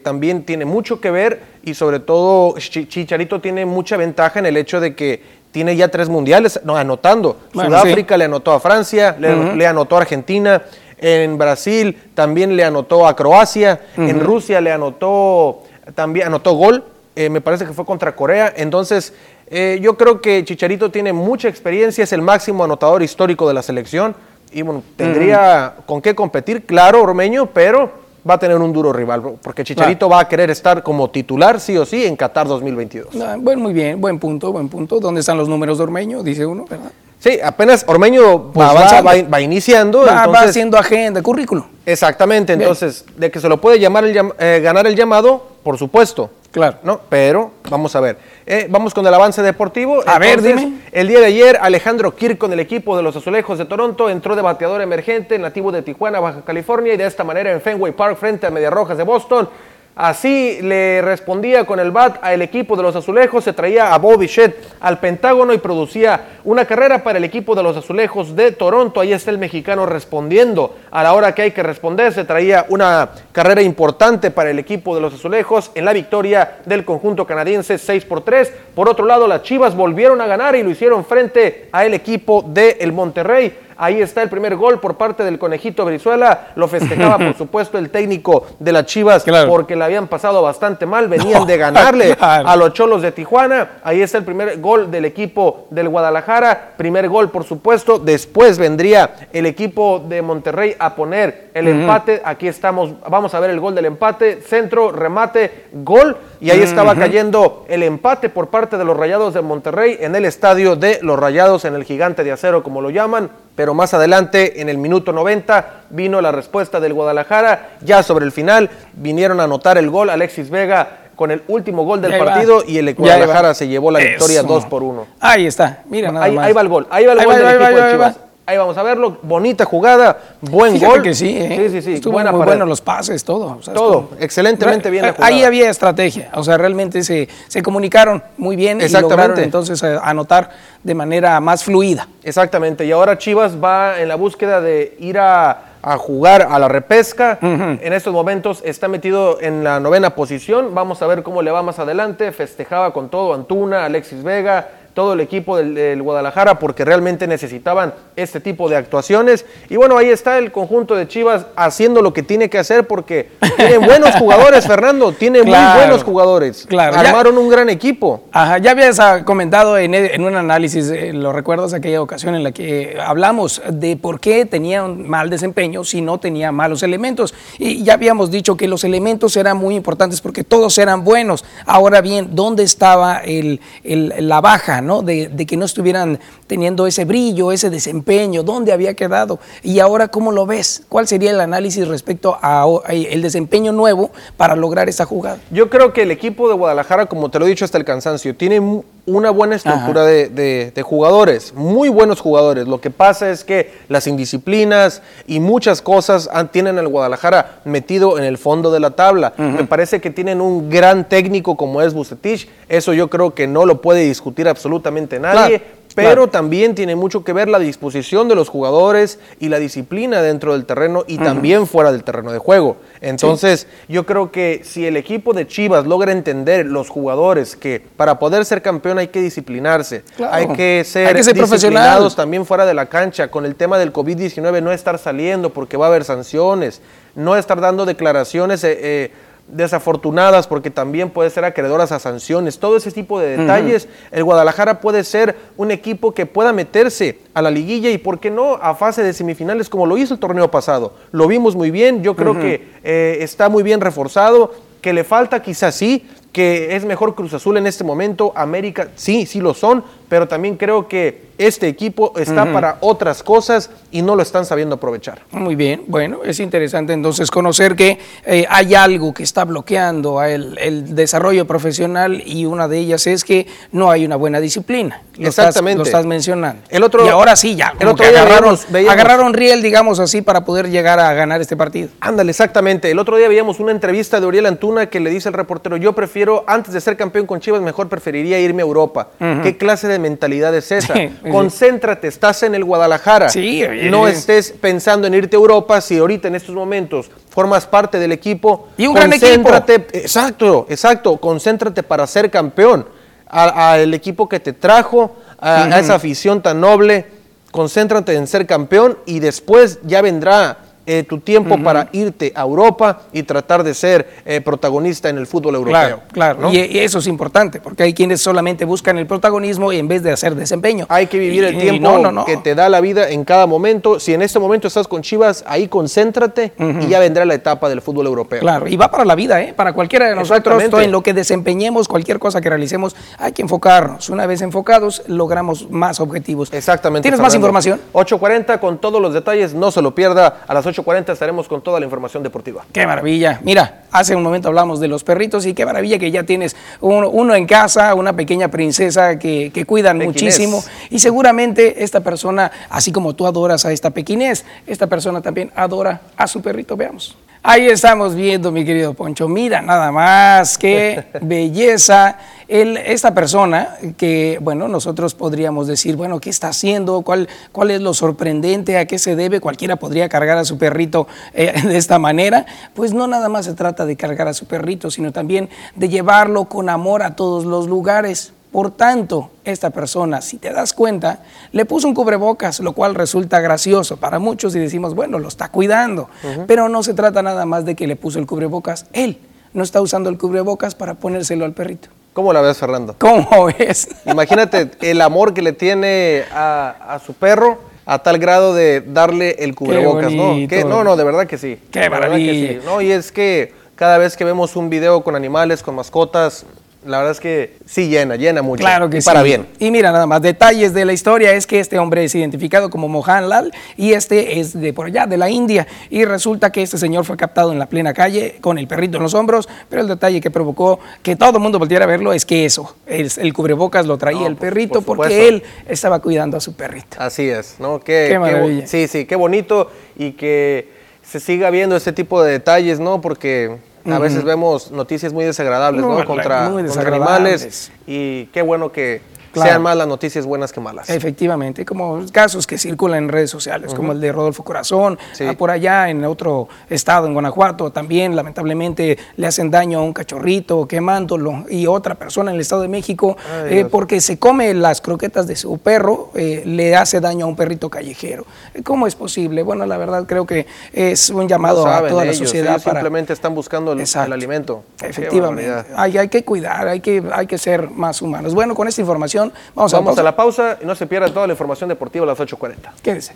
Speaker 7: también tiene mucho que ver y sobre todo Chicharito tiene mucha ventaja en el hecho de que tiene ya tres mundiales no, anotando. Sudáfrica le anotó a Francia, le, anotó a Argentina, en Brasil también le anotó a Croacia, en Rusia le anotó, también anotó gol, eh, me parece que fue contra Corea. Entonces, eh, yo creo que Chicharito tiene mucha experiencia, es el máximo anotador histórico de la selección y bueno, tendría con qué competir, claro, Ormeño, pero va a tener un duro rival, porque Chicharito va a querer estar como titular sí o sí en Qatar 2022.
Speaker 2: Ah, bueno, muy bien, buen punto, buen punto. ¿Dónde están los números de Ormeño? Dice uno, ¿verdad?
Speaker 7: Sí, apenas Ormeño pues, va, iniciando.
Speaker 2: Va, haciendo agenda, currículum.
Speaker 7: Exactamente, entonces, de que se lo puede llamar el, eh, ganar el llamado, por supuesto.
Speaker 2: Claro.
Speaker 7: ¿no? Pero vamos a ver. Eh, vamos con el avance deportivo.
Speaker 2: A ver, dime.
Speaker 7: El día de ayer, Alejandro Kirk con el equipo de los Azulejos de Toronto entró de bateador emergente, nativo de Tijuana, Baja California, y de esta manera en Fenway Park, frente a Medias Rojas de Boston, Así le respondía con el bat al equipo de los azulejos, se traía a Bobby Shedd al Pentágono y producía una carrera para el equipo de los azulejos de Toronto. Ahí está el mexicano respondiendo. A la hora que hay que responder, se traía una carrera importante para el equipo de los azulejos en la victoria del conjunto canadiense 6 por 3. Por otro lado, las Chivas volvieron a ganar y lo hicieron frente al equipo de el Monterrey. Ahí está el primer gol por parte del conejito Brizuela. Lo festejaba, por supuesto, el técnico de las Chivas porque le habían pasado bastante mal. Venían de ganarle a los Cholos de Tijuana. Ahí está el primer gol del equipo del Guadalajara. Primer gol, por supuesto. Después vendría el equipo de Monterrey a poner el empate. Aquí estamos. Vamos a ver el gol del empate. Centro, remate, gol. Y ahí estaba cayendo el empate por parte de los Rayados de Monterrey en el estadio de los Rayados, en el gigante de acero, como lo llaman pero más adelante, en el minuto 90, vino la respuesta del Guadalajara. Ya sobre el final, vinieron a anotar el gol Alexis Vega con el último gol del partido y el Guadalajara se llevó la victoria 2 por 1.
Speaker 2: Ahí está, mira nada
Speaker 7: ahí,
Speaker 2: más.
Speaker 7: Ahí va el gol, ahí va el gol del equipo de Chivas. Ahí vamos a verlo. Bonita jugada, buen
Speaker 2: Fíjate
Speaker 7: gol.
Speaker 2: que sí, ¿eh?
Speaker 7: Sí, sí, sí.
Speaker 2: Estuvo muy bueno los pases, todo.
Speaker 7: todo, excelentemente bien la jugada.
Speaker 2: Ahí había estrategia, o sea, realmente se, se comunicaron muy bien y lograron entonces eh, anotar de manera más fluida.
Speaker 7: Exactamente, y ahora Chivas va en la búsqueda de ir a, jugar a la repesca. En estos momentos está metido en la novena posición. Vamos a ver cómo le va más adelante. Festejaba con todo Antuna, Alexis Vega, todo el equipo del, Guadalajara porque realmente necesitaban este tipo de actuaciones. Y bueno, ahí está el conjunto de Chivas haciendo lo que tiene que hacer porque tienen buenos jugadores, Fernando, tienen muy buenos jugadores. Claro, Armaron un gran equipo.
Speaker 2: Ajá, ya habías ah, comentado en, un análisis, eh, lo recuerdas aquella ocasión en la que hablamos de por qué tenía un mal desempeño si no tenía malos elementos. Y ya habíamos dicho que los elementos eran muy importantes porque todos eran buenos. Ahora bien, ¿dónde estaba el, la baja? De, que no estuvieran teniendo ese brillo, ese desempeño, dónde había quedado y ahora cómo lo ves, cuál sería el análisis respecto al desempeño nuevo para lograr esa jugada.
Speaker 7: Yo creo que el equipo de Guadalajara, como te lo he dicho hasta el cansancio, tiene una buena estructura de, jugadores, muy buenos jugadores. Lo que pasa es que las indisciplinas y muchas cosas tienen al Guadalajara metido en el fondo de la tabla. Me parece que tienen un gran técnico como es Bucetich. Eso yo creo que no lo puede discutir absolutamente nadie pero también tiene mucho que ver la disposición de los jugadores y la disciplina dentro del terreno y también fuera del terreno de juego. Entonces, yo creo que si el equipo de Chivas logra entender los jugadores que para poder ser campeón hay que disciplinarse, hay que ser,
Speaker 2: hay disciplinados
Speaker 7: también fuera de la cancha, con el tema del COVID-19 no estar saliendo porque va a haber sanciones, no estar dando declaraciones eh, eh, desafortunadas porque también puede ser acreedoras a sanciones, todo ese tipo de detalles, el Guadalajara puede ser un equipo que pueda meterse a la liguilla y por qué no a fase de semifinales como lo hizo el torneo pasado. Lo vimos muy bien, yo creo que eh, está muy bien reforzado, que le falta quizás sí, que es mejor Cruz Azul en este momento, América sí, sí lo son, pero también creo que este equipo está para otras cosas y no lo están sabiendo aprovechar.
Speaker 2: Muy bien, bueno, es interesante entonces conocer que eh, hay algo que está bloqueando el, el, desarrollo profesional y una de ellas es que no hay una buena disciplina. Lo
Speaker 7: Exactamente.
Speaker 2: lo estás mencionando.
Speaker 7: El otro,
Speaker 2: y ahora sí, ya.
Speaker 7: El otro
Speaker 2: día
Speaker 7: agarraron,
Speaker 2: agarraron riel, digamos así, para poder llegar a ganar este partido.
Speaker 7: Ándale, exactamente. El otro día veíamos una entrevista de Uriel Antuna que le dice al reportero, yo prefiero, antes de ser campeón con Chivas, mejor preferiría irme a Europa. ¿Qué clase de mentalidad es esa? Concéntrate, estás en el Guadalajara.
Speaker 2: Sí,
Speaker 7: no estés pensando en irte a Europa si ahorita en estos momentos formas parte del equipo.
Speaker 2: Y un gran equipo.
Speaker 7: Exacto, exacto. Concéntrate para ser campeón. Al equipo que te trajo, a esa afición tan noble. Concéntrate en ser campeón y después ya vendrá eh, tu tiempo para irte a Europa y tratar de ser eh, protagonista en el fútbol europeo.
Speaker 2: Claro, claro. Y, eso es importante, porque hay quienes solamente buscan el protagonismo y en vez de hacer desempeño.
Speaker 7: Hay que vivir el tiempo que te da la vida en cada momento. Si en este momento estás con Chivas, ahí concéntrate y ya vendrá la etapa del fútbol europeo.
Speaker 2: Claro, y va para la vida, ¿eh? para cualquiera de nosotros, en lo que desempeñemos, cualquier cosa que realicemos, hay que enfocarnos. Una vez enfocados, logramos más objetivos.
Speaker 7: Exactamente.
Speaker 2: ¿Tienes más información?
Speaker 7: 8.40 con todos los detalles, no se lo pierda a las 8 8.40 estaremos con toda la información deportiva.
Speaker 2: Qué maravilla. Mira, hace un momento hablamos de los perritos y qué maravilla que ya tienes uno, en casa, una pequeña princesa que, cuidan muchísimo. Y seguramente esta persona, así como tú adoras a esta pequinés, esta persona también adora a su perrito. Veamos. Ahí estamos viendo, mi querido Poncho. Mira, nada más, qué belleza. Esta persona que, bueno, nosotros podríamos decir, bueno, ¿qué está haciendo? ¿Cuál, cuál es lo sorprendente? ¿A qué se debe? Cualquiera podría cargar a su perrito eh, de esta manera. Pues no nada más se trata de cargar a su perrito, sino también de llevarlo con amor a todos los lugares. Por tanto, esta persona, si te das cuenta, le puso un cubrebocas, lo cual resulta gracioso para muchos y decimos, bueno, lo está cuidando. Pero no se trata nada más de que le puso el cubrebocas. Él no está usando el cubrebocas para ponérselo al perrito.
Speaker 7: ¿Cómo la ves, Fernando?
Speaker 2: ¿Cómo ves?
Speaker 7: Imagínate el amor que le tiene a, su perro a tal grado de darle el cubrebocas, ¿no? no, no, de verdad que sí.
Speaker 2: Qué maravilla.
Speaker 7: No, y es que cada vez que vemos un video con animales, con mascotas, la verdad es que sí llena, llena mucho.
Speaker 2: Claro que
Speaker 7: y
Speaker 2: sí.
Speaker 7: Para bien.
Speaker 2: Y mira, nada más, detalles de la historia es que este hombre es identificado como Mohan Lal y este es de por allá, de la India. Y resulta que este señor fue captado en la plena calle con el perrito en los hombros, pero el detalle que provocó que todo el mundo volviera a verlo es que eso, el, cubrebocas lo traía el perrito porque él estaba cuidando a su perrito.
Speaker 7: Así es, ¿no? Qué, maravilla. sí, sí, qué bonito y que se siga viendo este tipo de detalles, ¿no? Porque a veces vemos noticias muy desagradables, ¿no? Contra, contra animales. Y qué bueno que sean más las noticias buenas que malas.
Speaker 2: Efectivamente, como casos que circulan en redes sociales, como el de Rodolfo Corazón, ah, por allá en otro estado, en Guanajuato, también lamentablemente le hacen daño a un cachorrito quemándolo y otra persona en el Estado de México, eh, porque se come las croquetas de su perro, eh, le hace daño a un perrito callejero. ¿Cómo es posible? Bueno, la verdad creo que es un llamado a toda la sociedad.
Speaker 7: para... Simplemente están buscando el, alimento.
Speaker 2: Efectivamente, hay, hay que cuidar, hay que, hay que ser más humanos. Bueno, con esta información Vamos,
Speaker 7: a, la pausa y no se pierda toda la información deportiva a las 8.40.
Speaker 2: Quédese.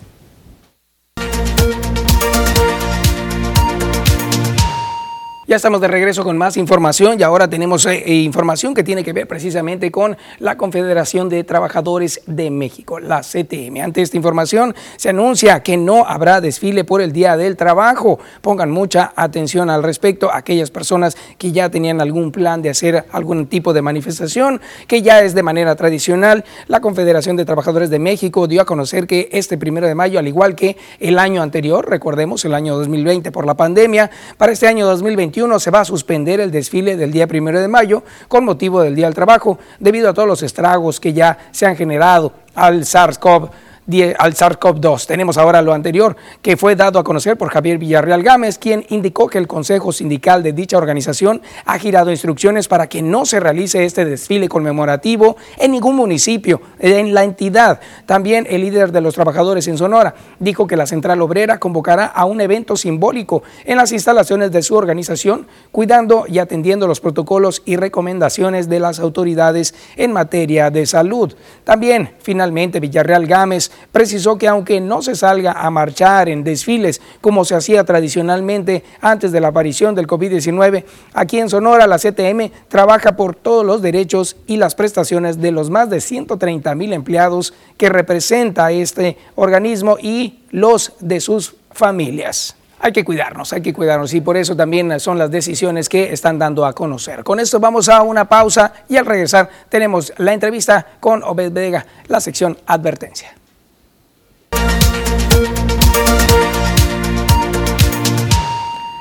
Speaker 2: Ya estamos de regreso con más información y ahora tenemos eh, eh, información que tiene que ver precisamente con la Confederación de Trabajadores de México, la CTM. Ante esta información se anuncia que no habrá desfile por el Día del Trabajo. Pongan mucha atención al respecto aquellas personas que ya tenían algún plan de hacer algún tipo de manifestación, que ya es de manera tradicional. La Confederación de Trabajadores de México dio a conocer que este primero de mayo, al igual que el año anterior, recordemos el año 2020 por la pandemia, para este año 2021 se va a suspender el desfile del día primero de mayo con motivo del Día del Trabajo, debido a todos los estragos que ya se han generado al SARS-CoV al SARS-CoV-2. Tenemos ahora lo anterior, que fue dado a conocer por Javier Villarreal Gámez, quien indicó que el Consejo Sindical de dicha organización ha girado instrucciones para que no se realice este desfile conmemorativo en ningún municipio, en la entidad. También el líder de los trabajadores en Sonora dijo que la Central Obrera convocará a un evento simbólico en las instalaciones de su organización, cuidando y atendiendo los protocolos y recomendaciones de las autoridades en materia de salud. También, finalmente, Villarreal Gámez precisó que aunque no se salga a marchar en desfiles como se hacía tradicionalmente antes de la aparición del COVID-19, aquí en Sonora la CTM trabaja por todos los derechos y las prestaciones de los más de 130 mil empleados que representa este organismo y los de sus familias hay que cuidarnos, hay que cuidarnos y por eso también son las decisiones que están dando a conocer. Con esto vamos a una pausa y al regresar tenemos la entrevista con Obed Vega, la sección advertencia.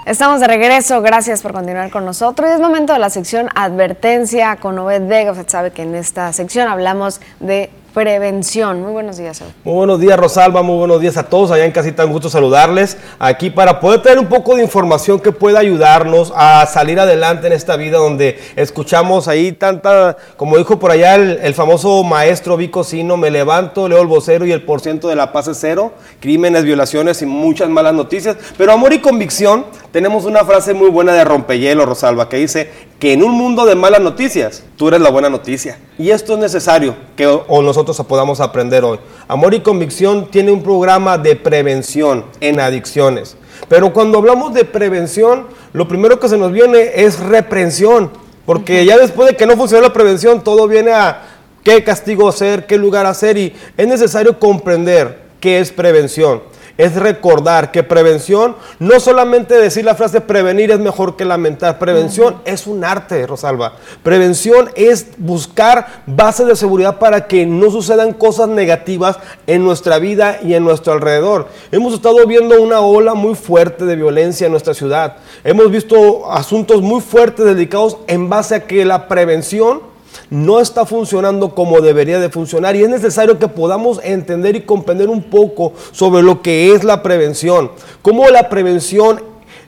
Speaker 1: Estamos de regreso, gracias por continuar con nosotros. Es momento de la sección Advertencia con Obed. Usted sabe que en esta sección hablamos de prevención. Muy buenos días.
Speaker 8: Muy buenos días, Rosalba. Muy buenos días a todos. Allá en casita, un gusto saludarles aquí para poder tener un poco de información que pueda ayudarnos a salir adelante en esta vida donde escuchamos ahí tanta, como dijo por allá el, famoso maestro Vico Sino, me levanto, leo el vocero y el porciento de la paz es cero, crímenes, violaciones y muchas malas noticias. Pero amor y convicción, tenemos una frase muy buena de Rompehielo, Rosalba, que dice que en un mundo de malas noticias, tú eres la buena noticia. Y esto es necesario que o nosotros podamos aprender hoy. Amor y Convicción tiene un programa de prevención en adicciones. Pero cuando hablamos de prevención, lo primero que se nos viene es reprensión. Porque ya después de que no funciona la prevención, todo viene a qué castigo hacer, qué lugar hacer. Y es necesario comprender qué es prevención. Es recordar que prevención, no solamente decir la frase prevenir es mejor que lamentar, prevención es un arte, Rosalba. Prevención es buscar bases de seguridad para que no sucedan cosas negativas en nuestra vida y en nuestro alrededor. Hemos estado viendo una ola muy fuerte de violencia en nuestra ciudad. Hemos visto asuntos muy fuertes dedicados en base a que la prevención no está funcionando como debería de funcionar y es necesario que podamos entender y comprender un poco sobre lo que es la prevención, cómo la prevención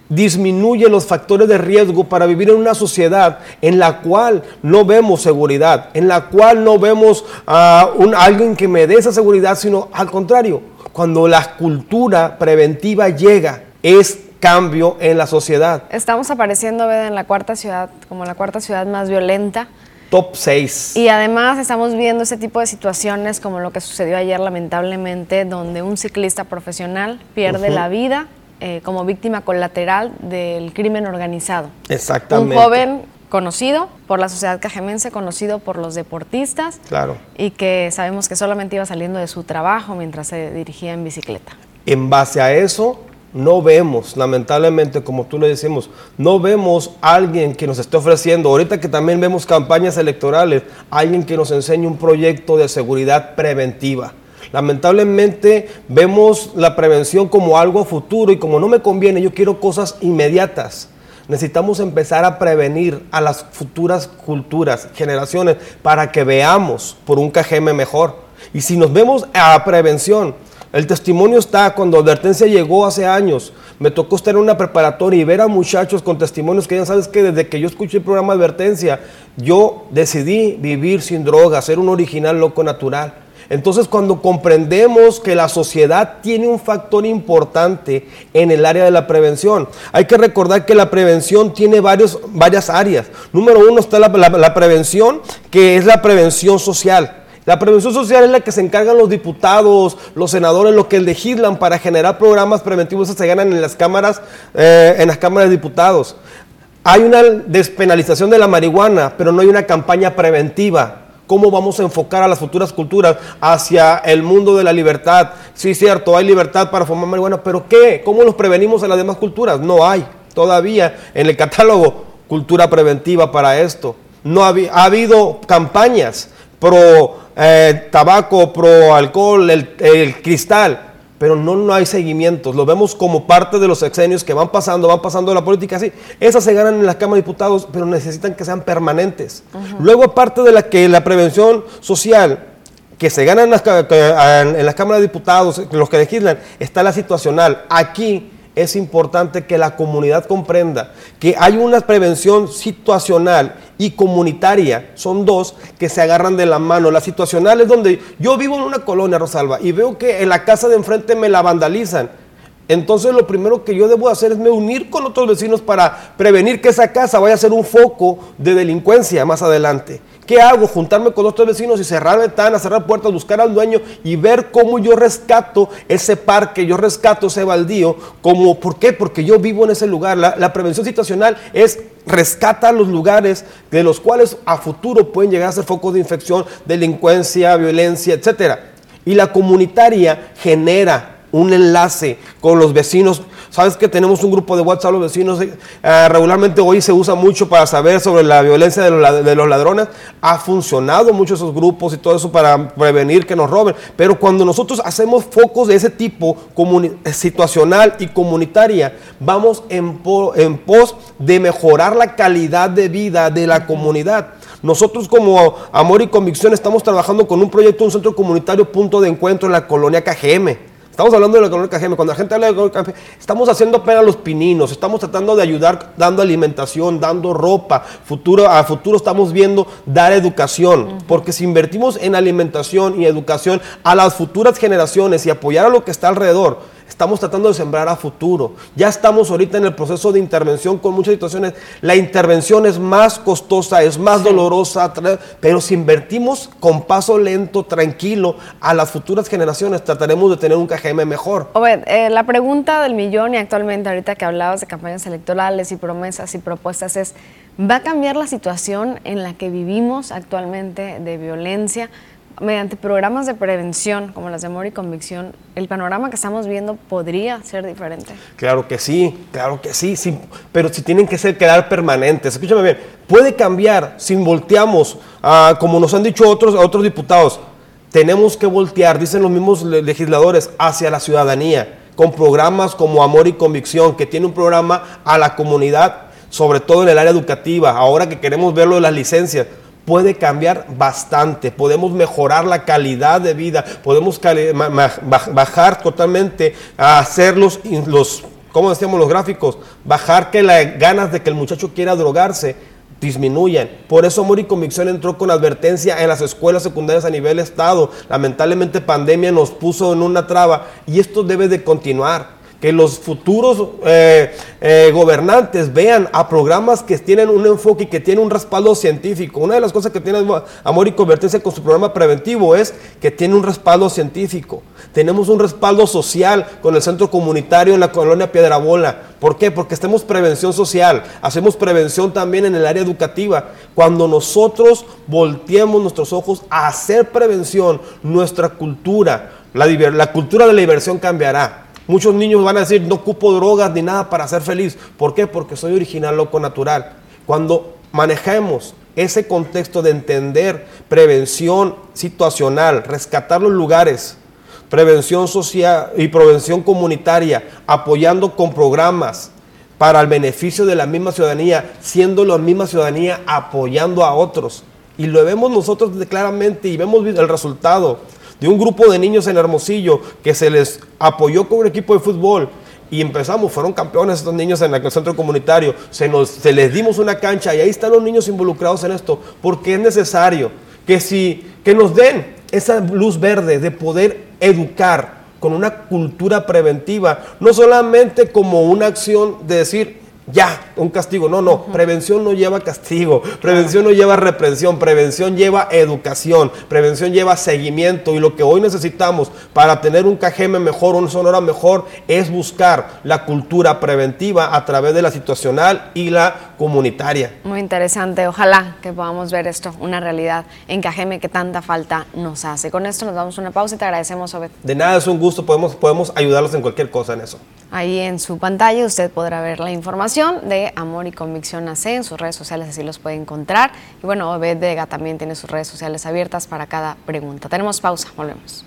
Speaker 8: disminuye los factores de riesgo para vivir en una sociedad en la cual no vemos seguridad, en la cual no vemos a alguien que me dé esa seguridad, sino al contrario, cuando la cultura preventiva llega, es cambio en la sociedad.
Speaker 1: Estamos apareciendo en la cuarta ciudad como la cuarta ciudad más violenta
Speaker 8: top 6.
Speaker 1: Y además estamos viendo ese tipo de situaciones como lo que sucedió ayer lamentablemente, donde un ciclista profesional pierde la vida eh, como víctima colateral del crimen organizado.
Speaker 8: Exactamente.
Speaker 1: Un joven conocido por la sociedad cajemense, conocido por los deportistas.
Speaker 8: Claro.
Speaker 1: Y que sabemos que solamente iba saliendo de su trabajo mientras se dirigía en bicicleta.
Speaker 8: En base a eso, no vemos, lamentablemente, como tú le decimos, no vemos alguien que nos esté ofreciendo, ahorita que también vemos campañas electorales, alguien que nos enseñe un proyecto de seguridad preventiva. Lamentablemente vemos la prevención como algo futuro y como no me conviene, yo quiero cosas inmediatas. Necesitamos empezar a prevenir a las futuras culturas, generaciones, para que veamos por un KGM mejor. Y si nos vemos a prevención, el testimonio está cuando Advertencia llegó hace años. Me tocó estar en una preparatoria y ver a muchachos con testimonios que ya sabes que desde que yo escuché el programa Advertencia, yo decidí vivir sin drogas, ser un original loco natural. Entonces cuando comprendemos que la sociedad tiene un factor importante en el área de la prevención, hay que recordar que la prevención tiene varios, varias áreas. Número uno está la prevención, que es la prevención social. La prevención social es la que se encargan los diputados, los senadores, los que legislan para generar programas preventivos que se ganan en las cámaras, eh, en las cámaras de diputados. Hay una despenalización de la marihuana, pero no hay una campaña preventiva. ¿Cómo vamos a enfocar a las futuras culturas hacia el mundo de la libertad? Sí, cierto, hay libertad para fumar marihuana, pero ¿qué? ¿Cómo los prevenimos en las demás culturas? No hay todavía en el catálogo cultura preventiva para esto. No ha, ha habido campañas pro eh, tabaco, pro alcohol, el, cristal, pero no, no hay seguimientos. Lo vemos como parte de los sexenios que van pasando, van pasando la política así. Esas se ganan en la Cámara de Diputados, pero necesitan que sean permanentes. Luego, aparte de la que la prevención social que se gana en las, en las cámaras de diputados, los que legislan, está la situacional. Aquí es importante que la comunidad comprenda que hay una prevención situacional y comunitaria, son dos que se agarran de la mano. La situacional es donde yo vivo en una colonia, Rosalba, y veo que en la casa de enfrente me la vandalizan. Entonces lo primero que yo debo hacer es me unir con otros vecinos para prevenir que esa casa vaya a ser un foco de delincuencia más adelante. ¿Qué hago? Juntarme con otros vecinos y cerrar ventanas, cerrar puertas, buscar al dueño y ver cómo yo rescato ese parque, yo rescato ese baldío. Como, ¿Por qué? Porque yo vivo en ese lugar. La, la prevención situacional es rescata los lugares de los cuales a futuro pueden llegar a ser focos de infección, delincuencia, violencia, etc. Y la comunitaria genera un enlace con los vecinos. Sabes que tenemos un grupo de WhatsApp, los vecinos, eh, regularmente hoy se usa mucho para saber sobre la violencia de los, ladrones. Ha funcionado mucho esos grupos y todo eso para prevenir que nos roben. Pero cuando nosotros hacemos focos de ese tipo, situacional y comunitaria, vamos en, en pos de mejorar la calidad de vida de la comunidad. Nosotros como Amor y Convicción estamos trabajando con un proyecto, un centro comunitario punto de encuentro en la colonia KGM. Estamos hablando de la colonia Cajeme. Cuando la gente habla de la Cajeme, estamos haciendo pena los pininos, estamos tratando de ayudar dando alimentación, dando ropa. Futuro, a futuro estamos viendo dar educación. Porque si invertimos en alimentación y educación a las futuras generaciones y apoyar a lo que está alrededor, Estamos tratando de sembrar a futuro. Ya estamos ahorita en el proceso de intervención con muchas situaciones. La intervención es más costosa, es más dolorosa, pero si invertimos con paso lento, tranquilo, a las futuras generaciones trataremos de tener un KGM mejor.
Speaker 1: Obed, eh, la pregunta del millón y actualmente ahorita que hablabas de campañas electorales y promesas y propuestas es, ¿va a cambiar la situación en la que vivimos actualmente de violencia? Mediante programas de prevención como las de amor y convicción, el panorama que estamos viendo podría ser diferente.
Speaker 8: Claro que sí, claro que sí, sí pero si tienen que ser quedar permanentes. Escúchame bien, puede cambiar si volteamos, como nos han dicho otros, otros diputados, tenemos que voltear, dicen los mismos legisladores, hacia la ciudadanía, con programas como Amor y Convicción, que tiene un programa a la comunidad, sobre todo en el área educativa, ahora que queremos verlo de las licencias puede cambiar bastante. Podemos mejorar la calidad de vida, podemos bajar totalmente a hacer los, los, ¿cómo decíamos los gráficos? Bajar que las ganas de que el muchacho quiera drogarse disminuyan. Por eso Amor y Convicción entró con advertencia en las escuelas secundarias a nivel estado. Lamentablemente pandemia nos puso en una traba y esto debe de continuar que los futuros eh, eh, gobernantes vean a programas que tienen un enfoque y que tienen un respaldo científico. Una de las cosas que tiene Amor y Convertirse con su programa preventivo es que tiene un respaldo científico. Tenemos un respaldo social con el centro comunitario en la colonia Piedrabola. ¿Por qué? Porque hacemos prevención social, hacemos prevención también en el área educativa. Cuando nosotros volteemos nuestros ojos a hacer prevención, nuestra cultura, la, la cultura de la diversión cambiará. Muchos niños van a decir, no ocupo drogas ni nada para ser feliz. ¿Por qué? Porque soy original, loco, natural. Cuando manejemos ese contexto de entender prevención situacional, rescatar los lugares, prevención social y prevención comunitaria, apoyando con programas para el beneficio de la misma ciudadanía, siendo la misma ciudadanía apoyando a otros. Y lo vemos nosotros claramente y vemos el resultado de un grupo de niños en Hermosillo que se les apoyó con un equipo de fútbol y empezamos, fueron campeones estos niños en el centro comunitario, se, nos, se les dimos una cancha y ahí están los niños involucrados en esto, porque es necesario que, si, que nos den esa luz verde de poder educar con una cultura preventiva, no solamente como una acción de decir, ya, un castigo. No, no, prevención no lleva castigo, prevención no lleva reprensión, prevención lleva educación, prevención lleva seguimiento y lo que hoy necesitamos para tener un KGM mejor, un Sonora mejor, es buscar la cultura preventiva a través de la situacional y la comunitaria.
Speaker 1: Muy interesante, ojalá que podamos ver esto, una realidad en KGM que tanta falta nos hace. Con esto nos damos una pausa y te agradecemos, Obed.
Speaker 8: De nada, es un gusto, podemos, podemos ayudarlos en cualquier cosa en eso.
Speaker 1: Ahí en su pantalla usted podrá ver la información de Amor y Convicción AC en sus redes sociales, así los puede encontrar. Y bueno, Obed también tiene sus redes sociales abiertas para cada pregunta. Tenemos pausa, volvemos.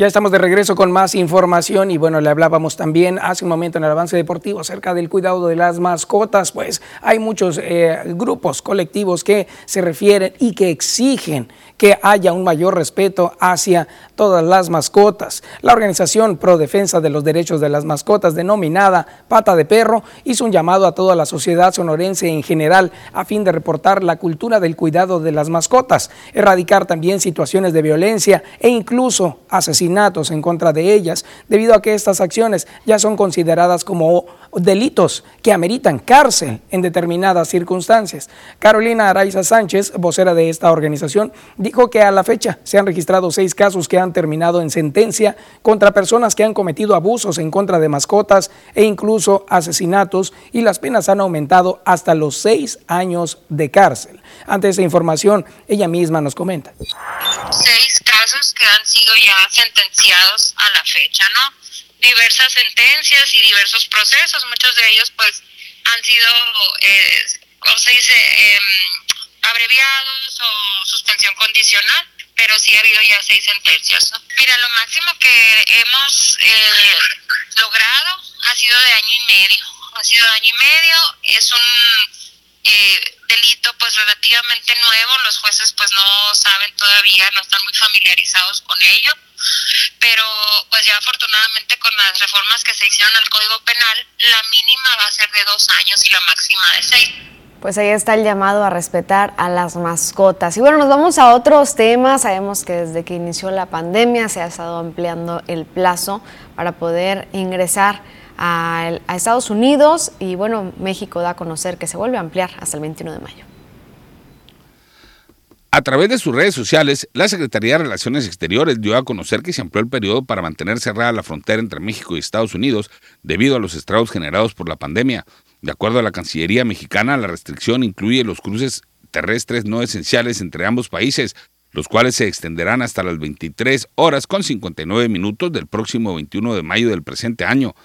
Speaker 2: Ya estamos de regreso con más información y bueno, le hablábamos también hace un momento en el avance deportivo acerca del cuidado de las mascotas, pues hay muchos eh, grupos colectivos que se refieren y que exigen que haya un mayor respeto hacia todas las mascotas. La organización Pro Defensa de los Derechos de las Mascotas, denominada Pata de Perro, hizo un llamado a toda la sociedad sonorense en general a fin de reportar la cultura del cuidado de las mascotas, erradicar también situaciones de violencia e incluso asesinatos en contra de ellas, debido a que estas acciones ya son consideradas como delitos que ameritan cárcel en determinadas circunstancias. Carolina Araiza Sánchez, vocera de esta organización, dijo que a la fecha se han registrado seis casos que han terminado en sentencia contra personas que han cometido abusos en contra de mascotas e incluso asesinatos y las penas han aumentado hasta los seis años de cárcel. Ante esa información, ella misma nos comenta.
Speaker 9: Seis casos que han sido ya sentenciados a la fecha, ¿no? Diversas sentencias y diversos procesos, muchos de ellos pues han sido, eh, ¿cómo se dice?, em, abreviados o suspensión condicional, pero sí ha habido ya seis sentencias. Mira, lo máximo que hemos eh, logrado ha sido de año y medio, ha sido de año y medio, es un eh, delito pues relativamente nuevo, los jueces pues no saben todavía, no están muy familiarizados con ello, pero pues ya afortunadamente con las reformas que se hicieron al Código Penal, la mínima va a ser de dos años y la máxima de seis.
Speaker 1: Pues ahí está el llamado a respetar a las mascotas. Y bueno, nos vamos a otros temas. Sabemos que desde que inició la pandemia se ha estado ampliando el plazo para poder ingresar a, Estados Unidos y bueno, México da a conocer que se vuelve a ampliar hasta el 21 de mayo.
Speaker 10: A través de sus redes sociales, la Secretaría de Relaciones Exteriores dio a conocer que se amplió el periodo para mantener cerrada la frontera entre México y Estados Unidos debido a los estragos generados por la pandemia. De acuerdo a la Cancillería mexicana, la restricción incluye los cruces terrestres no esenciales entre ambos países, los cuales se extenderán hasta las 23 horas con 59 minutos del próximo 21 de mayo del presente año.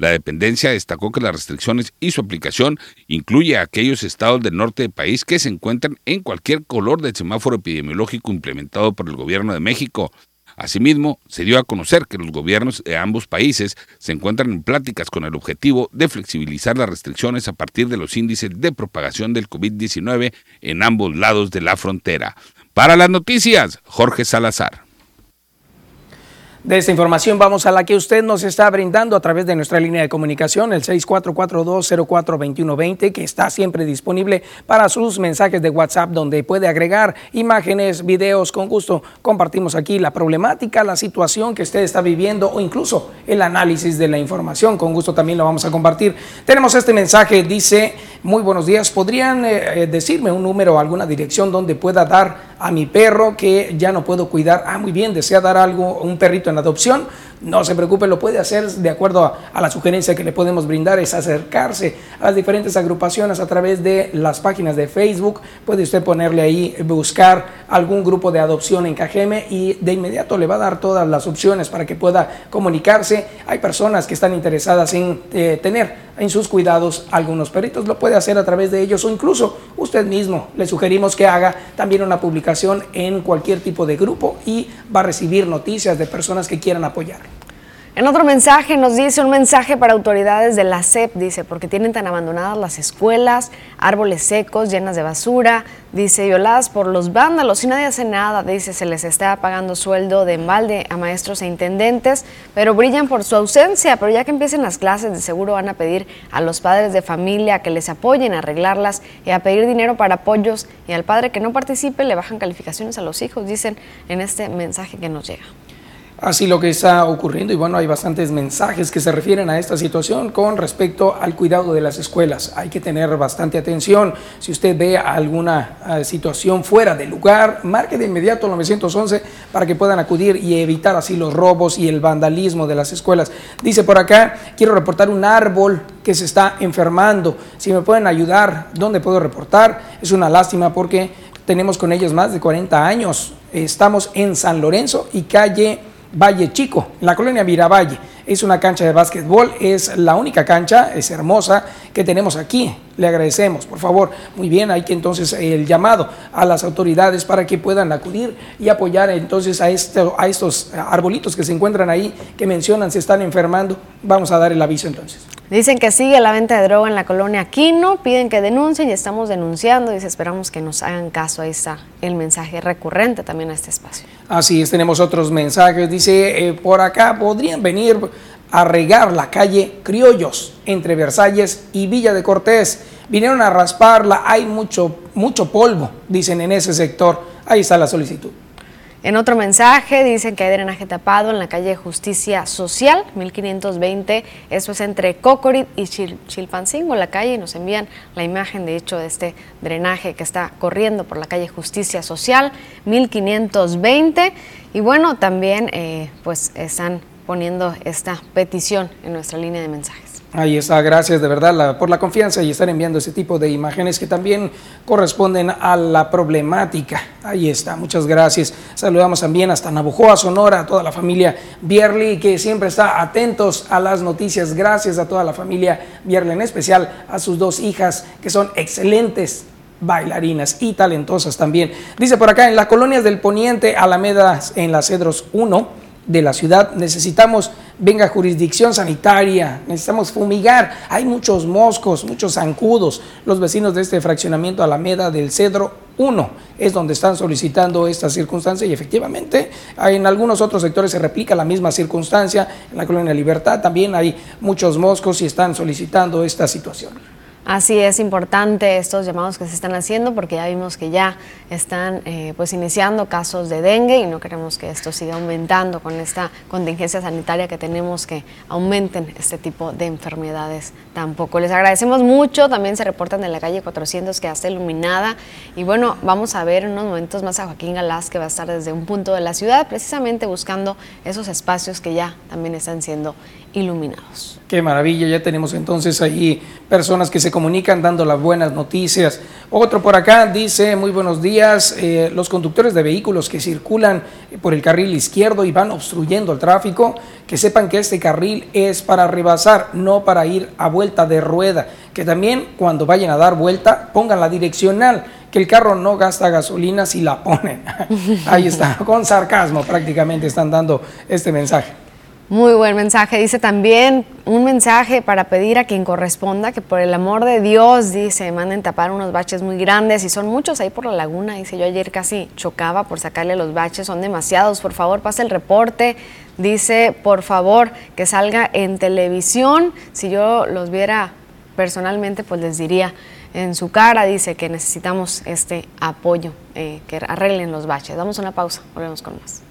Speaker 10: La dependencia destacó que las restricciones y su aplicación incluye a aquellos estados del norte del país que se encuentran en cualquier color del semáforo epidemiológico implementado por el gobierno de México. Asimismo, se dio a conocer que los gobiernos de ambos países se encuentran en pláticas con el objetivo de flexibilizar las restricciones a partir de los índices de propagación del COVID-19 en ambos lados de la frontera. Para las noticias, Jorge Salazar.
Speaker 2: De esta información vamos a la que usted nos está brindando a través de nuestra línea de comunicación, el 6442042120, que está siempre disponible para sus mensajes de WhatsApp, donde puede agregar imágenes, videos. Con gusto compartimos aquí la problemática, la situación que usted está viviendo o incluso el análisis de la información. Con gusto también lo vamos a compartir. Tenemos este mensaje, dice, muy buenos días, ¿podrían eh, eh, decirme un número o alguna dirección donde pueda dar a mi perro que ya no puedo cuidar? Ah, muy bien, desea dar algo, un perrito en adopción, no se preocupe, lo puede hacer de acuerdo a, la sugerencia que le podemos brindar, es acercarse a las diferentes agrupaciones a través de las páginas de Facebook. Puede usted ponerle ahí, buscar algún grupo de adopción en Cajeme y de inmediato le va a dar todas las opciones para que pueda comunicarse. Hay personas que están interesadas en eh, tener en sus cuidados algunos perritos, lo puede hacer a través de ellos o incluso usted mismo. Le sugerimos que haga también una publicación en cualquier tipo de grupo y va a recibir noticias de personas que quieran apoyar.
Speaker 1: En otro mensaje nos dice un mensaje para autoridades de la SEP, dice, porque tienen tan abandonadas las escuelas, árboles secos llenas de basura, dice, violadas por los vándalos y nadie hace nada, dice, se les está pagando sueldo de embalde a maestros e intendentes, pero brillan por su ausencia, pero ya que empiecen las clases de seguro van a pedir a los padres de familia que les apoyen a arreglarlas y a pedir dinero para apoyos y al padre que no participe le bajan calificaciones a los hijos, dicen en este mensaje que nos llega
Speaker 2: así lo que está ocurriendo y bueno, hay bastantes mensajes que se refieren a esta situación con respecto al cuidado de las escuelas. Hay que tener bastante atención. Si usted ve alguna eh, situación fuera de lugar, marque de inmediato 911 para que puedan acudir y evitar así los robos y el vandalismo de las escuelas. Dice por acá, quiero reportar un árbol que se está enfermando. Si me pueden ayudar, ¿dónde puedo reportar? Es una lástima porque tenemos con ellos más de 40 años. Estamos en San Lorenzo y calle Valle Chico, la colonia Miravalle. Es una cancha de básquetbol, es la única cancha, es hermosa que tenemos aquí. Le agradecemos, por favor. Muy bien, hay que entonces el llamado a las autoridades para que puedan acudir y apoyar entonces a, esto, a estos arbolitos que se encuentran ahí, que mencionan se están enfermando. Vamos a dar el aviso entonces.
Speaker 1: Dicen que sigue la venta de droga en la colonia Aquino, piden que denuncien y estamos denunciando. Dice, esperamos que nos hagan caso. Ahí está el mensaje recurrente también a este espacio.
Speaker 2: Así es, tenemos otros mensajes. Dice, eh, por acá podrían venir a regar la calle Criollos entre Versalles y Villa de Cortés. Vinieron a rasparla, hay mucho, mucho polvo, dicen en ese sector. Ahí está la solicitud.
Speaker 1: En otro mensaje dicen que hay drenaje tapado en la calle Justicia Social, 1520, eso es entre Cocorit y Chilpancingo, la calle, y nos envían la imagen de hecho de este drenaje que está corriendo por la calle Justicia Social, 1520. Y bueno, también eh, pues están poniendo esta petición en nuestra línea de mensajes.
Speaker 2: Ahí está, gracias de verdad por la confianza y estar enviando ese tipo de imágenes que también corresponden a la problemática. Ahí está, muchas gracias. Saludamos también hasta Navojoa, Sonora, a toda la familia Bierli que siempre está atentos a las noticias. Gracias a toda la familia Bierli, en especial a sus dos hijas que son excelentes bailarinas y talentosas también. Dice por acá, en las colonias del Poniente, Alameda, en las Cedros 1, de la ciudad. Necesitamos, venga, jurisdicción sanitaria, necesitamos fumigar. Hay muchos moscos, muchos zancudos. Los vecinos de este fraccionamiento Alameda del Cedro 1 es donde están solicitando esta circunstancia y efectivamente en algunos otros sectores se replica la misma circunstancia. En la colonia Libertad también hay muchos moscos y están solicitando esta situación.
Speaker 1: Así es importante estos llamados que se están haciendo porque ya vimos que ya están eh, pues iniciando casos de dengue y no queremos que esto siga aumentando con esta contingencia sanitaria que tenemos que aumenten este tipo de enfermedades tampoco. Les agradecemos mucho, también se reportan de la calle 400 que está iluminada y bueno, vamos a ver en unos momentos más a Joaquín Galás que va a estar desde un punto de la ciudad precisamente buscando esos espacios que ya también están siendo
Speaker 3: iluminados.
Speaker 2: Qué maravilla, ya tenemos entonces ahí personas que se comunican dando las buenas noticias. Otro por acá dice, muy buenos días, eh, los conductores de vehículos que circulan por el carril izquierdo y van obstruyendo el tráfico, que sepan que este carril es para rebasar, no para ir a vuelta de rueda, que también cuando vayan a dar vuelta pongan la direccional, que el carro no gasta gasolina si la ponen. ahí está, con sarcasmo prácticamente están dando este mensaje.
Speaker 1: Muy buen mensaje. Dice también un mensaje para pedir a quien corresponda que por el amor de Dios, dice, manden tapar unos baches muy grandes y son muchos ahí por la laguna. Dice, yo ayer casi chocaba por sacarle los baches, son demasiados. Por favor, pase el reporte. Dice, por favor, que salga en televisión. Si yo los viera personalmente, pues les diría en su cara, dice que necesitamos este apoyo, eh, que arreglen los baches. Damos una pausa, volvemos con más.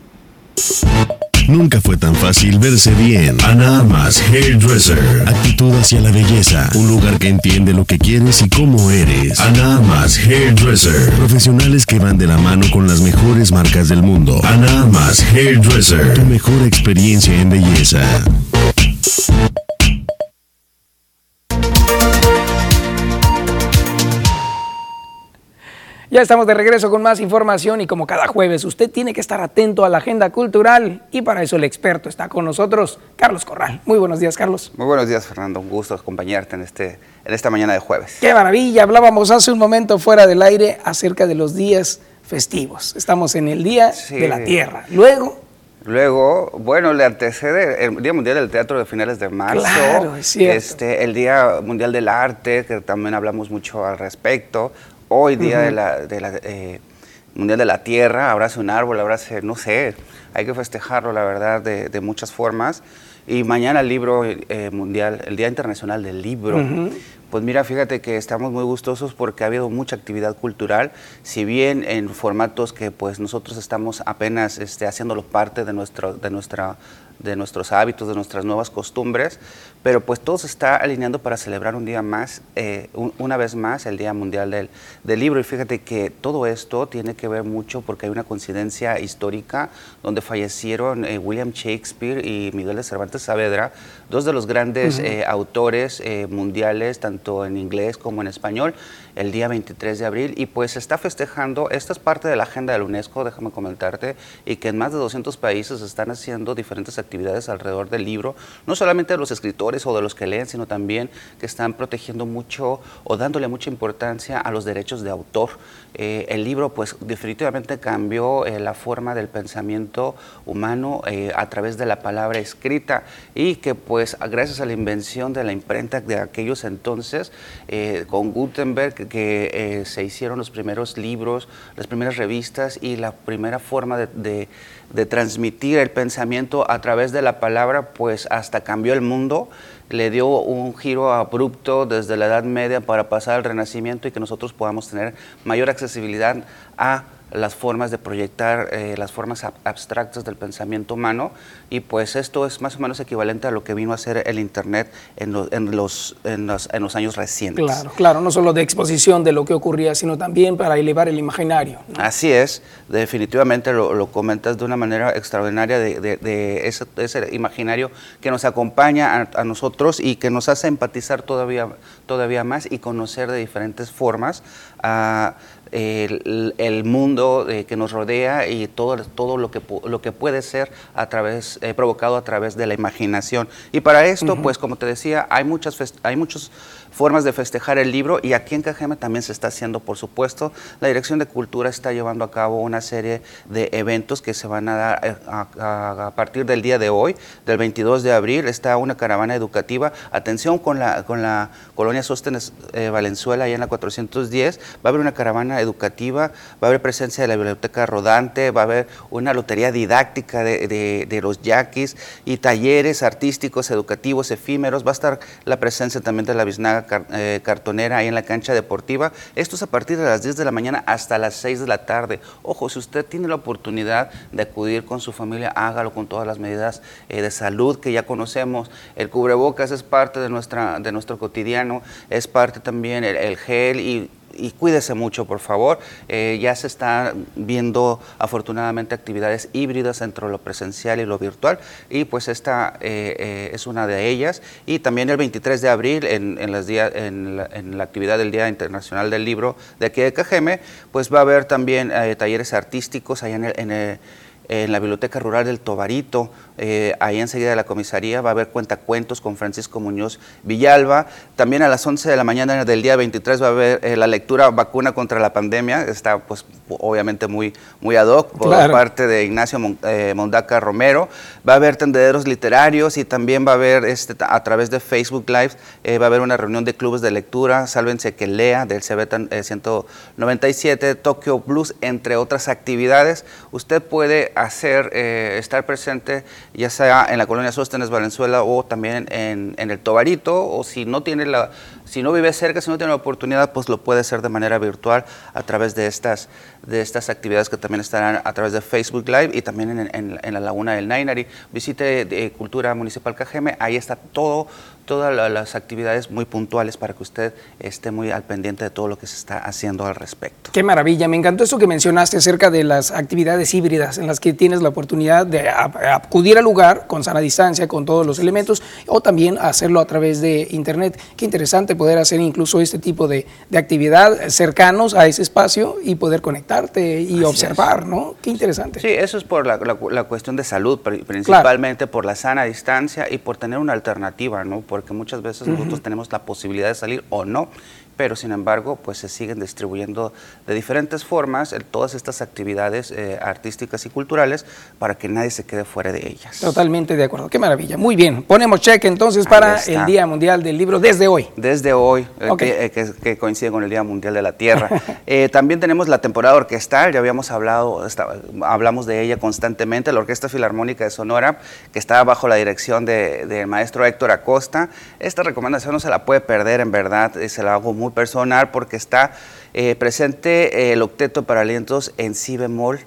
Speaker 6: Nunca fue tan fácil verse bien. Ana Armas Hairdresser. Actitud hacia la belleza. Un lugar que entiende lo que quieres y cómo eres. Ana Armas Hairdresser. Profesionales que van de la mano con las mejores marcas del mundo. Ana Armas Hairdresser. Tu mejor experiencia en belleza.
Speaker 2: Ya estamos de regreso con más información y como cada jueves usted tiene que estar atento a la agenda cultural y para eso el experto está con nosotros, Carlos Corral. Muy buenos días, Carlos.
Speaker 11: Muy buenos días, Fernando. Un gusto acompañarte en, este, en esta mañana de jueves.
Speaker 2: Qué maravilla. Hablábamos hace un momento fuera del aire acerca de los días festivos. Estamos en el Día de la Tierra. Luego...
Speaker 11: Luego, bueno, le antecede el Día Mundial del Teatro de finales de marzo.
Speaker 2: Claro, es cierto.
Speaker 11: Este, el Día Mundial del Arte, que también hablamos mucho al respecto hoy día de la, de la eh, Mundial de la Tierra, abrace un árbol, abrace, no sé, hay que festejarlo, la verdad, de, de muchas formas. Y mañana el libro eh, mundial, el Día Internacional del Libro. Pues mira, fíjate que estamos muy gustosos porque ha habido mucha actividad cultural, si bien en formatos que pues nosotros estamos apenas este, haciéndolo parte de, nuestro, de nuestra de nuestros hábitos, de nuestras nuevas costumbres, pero pues todo se está alineando para celebrar un día más, eh, una vez más, el Día Mundial del, del, Libro. Y fíjate que todo esto tiene que ver mucho porque hay una coincidencia histórica donde fallecieron eh, William Shakespeare y Miguel de Cervantes Saavedra, dos de los grandes eh, autores mundiales, tanto en inglés como en español, el día 23 de abril. Y pues se está festejando, esta es parte de la agenda de la UNESCO, déjame comentarte, y que en más de 200 países están haciendo diferentes actividades alrededor del libro, no solamente de los escritores o de los que leen, sino también que están protegiendo mucho o dándole mucha importancia a los derechos de autor. Eh, el libro pues definitivamente cambió eh, la forma del pensamiento humano eh, a través de la palabra escrita y que pues gracias a la invención de la imprenta de aquellos entonces, con Gutenberg que se hicieron los primeros libros, las primeras revistas y la primera forma de de transmitir el pensamiento a través de la palabra, pues hasta cambió el mundo, le dio un giro abrupto desde la Edad Media para pasar al Renacimiento y que nosotros podamos tener mayor accesibilidad a las formas de proyectar eh, las formas abstractas del pensamiento humano y pues esto es más o menos equivalente a lo que vino a hacer el Internet en, en, los, en, los, en los, años recientes.
Speaker 2: Claro, claro, no solo de exposición de lo que ocurría, sino también para elevar el imaginario.
Speaker 11: Así es, definitivamente lo, lo, comentas de una manera extraordinaria de, de, ese, ese, imaginario que nos acompaña a, a, nosotros y que nos hace empatizar todavía, todavía más y conocer de diferentes formas a el, el mundo eh, que nos rodea y todo, todo lo, que, lo que puede ser a través, eh, provocado a través de la imaginación. Y para esto, pues como te decía, hay, muchas hay muchos formas de festejar el libro y aquí en Cajeme también se está haciendo, por supuesto. La Dirección de Cultura está llevando a cabo una serie de eventos que se van a dar eh, a, partir del día de hoy, del 22 de abril. Está una caravana educativa. Atención con la, con la colonia Sóstenes eh, Valenzuela, allá en la 410. Va a haber una caravana educativa, va a haber presencia de la biblioteca rodante, va a haber una lotería didáctica de, de los yaquis y talleres artísticos, educativos, efímeros. Va a estar la presencia también de la biznaga eh, cartonera ahí en la cancha deportiva. Esto es a partir de las 10 de la mañana hasta las 6 de la tarde. Ojo, si usted tiene la oportunidad de acudir con su familia, hágalo con todas las medidas eh, de salud que ya conocemos. El cubrebocas es parte de, nuestra, de nuestro cotidiano, es parte también el, gel y y cuídese mucho, por favor. Eh, ya se están viendo afortunadamente actividades híbridas entre lo presencial y lo virtual y pues esta eh, eh, es una de ellas. Y también el 23 de abril, en, en, las en, la, actividad del Día Internacional del Libro de aquí de Cajeme, pues va a haber también talleres artísticos allá en el, el en la Biblioteca Rural del Tobarito, eh, ahí enseguida de la comisaría, va a haber cuentacuentos con Francisco Muñoz Villalba. También a las 11 de la mañana del día 23 va a haber eh, la lectura vacuna contra la pandemia, está pues obviamente muy, muy ad hoc por parte de Ignacio eh, Mondaca Romero. Va a haber tendederos literarios y también va a haber este, a través de Facebook Live, va a haber una reunión de clubes de lectura, Sálvense que lea del CB 197, Tokyo Blues, entre otras actividades. Usted puede hacer, estar presente ya sea en la colonia Sóstenes, Valenzuela o también en, en, el Tobarito, o si no tiene la, si no vive cerca, si no tiene la oportunidad, pues lo puede hacer de manera virtual a través de estas, de estas actividades que también estarán a través de Facebook Live y también en, la Laguna del Nainari. Visite de Cultura Municipal Cajeme, ahí está todo, todas las actividades muy puntuales para que usted esté muy al pendiente de todo lo que se está haciendo al respecto.
Speaker 2: Qué maravilla, me encantó eso que mencionaste acerca de las actividades híbridas en las que tienes la oportunidad de acudir al lugar con sana distancia, con todos los elementos, o también hacerlo a través de internet. Qué interesante poder hacer incluso este tipo de, actividad cercanos a ese espacio y poder conectarte y observar, ¿no? Qué interesante.
Speaker 11: Sí, eso es por la, cuestión de salud, principalmente por la sana distancia y por tener una alternativa, ¿no? Porque muchas veces nosotros tenemos la posibilidad de salir o no pero sin embargo pues se siguen distribuyendo de diferentes formas todas estas actividades eh, artísticas y culturales para que nadie se quede fuera de ellas.
Speaker 2: Totalmente de acuerdo, qué maravilla. Muy bien, ponemos cheque entonces para el Día Mundial del Libro desde hoy.
Speaker 11: Desde hoy, eh, eh, que, coincide con el Día Mundial de la Tierra. también tenemos la temporada orquestal, ya habíamos hablado, hablamos de ella constantemente, la Orquesta Filarmónica de Sonora, que está bajo la dirección del maestro Héctor Acosta. Esta recomendación no se la puede perder, en verdad, se la hago muy personal porque está eh, presente el octeto para alientos en si bemol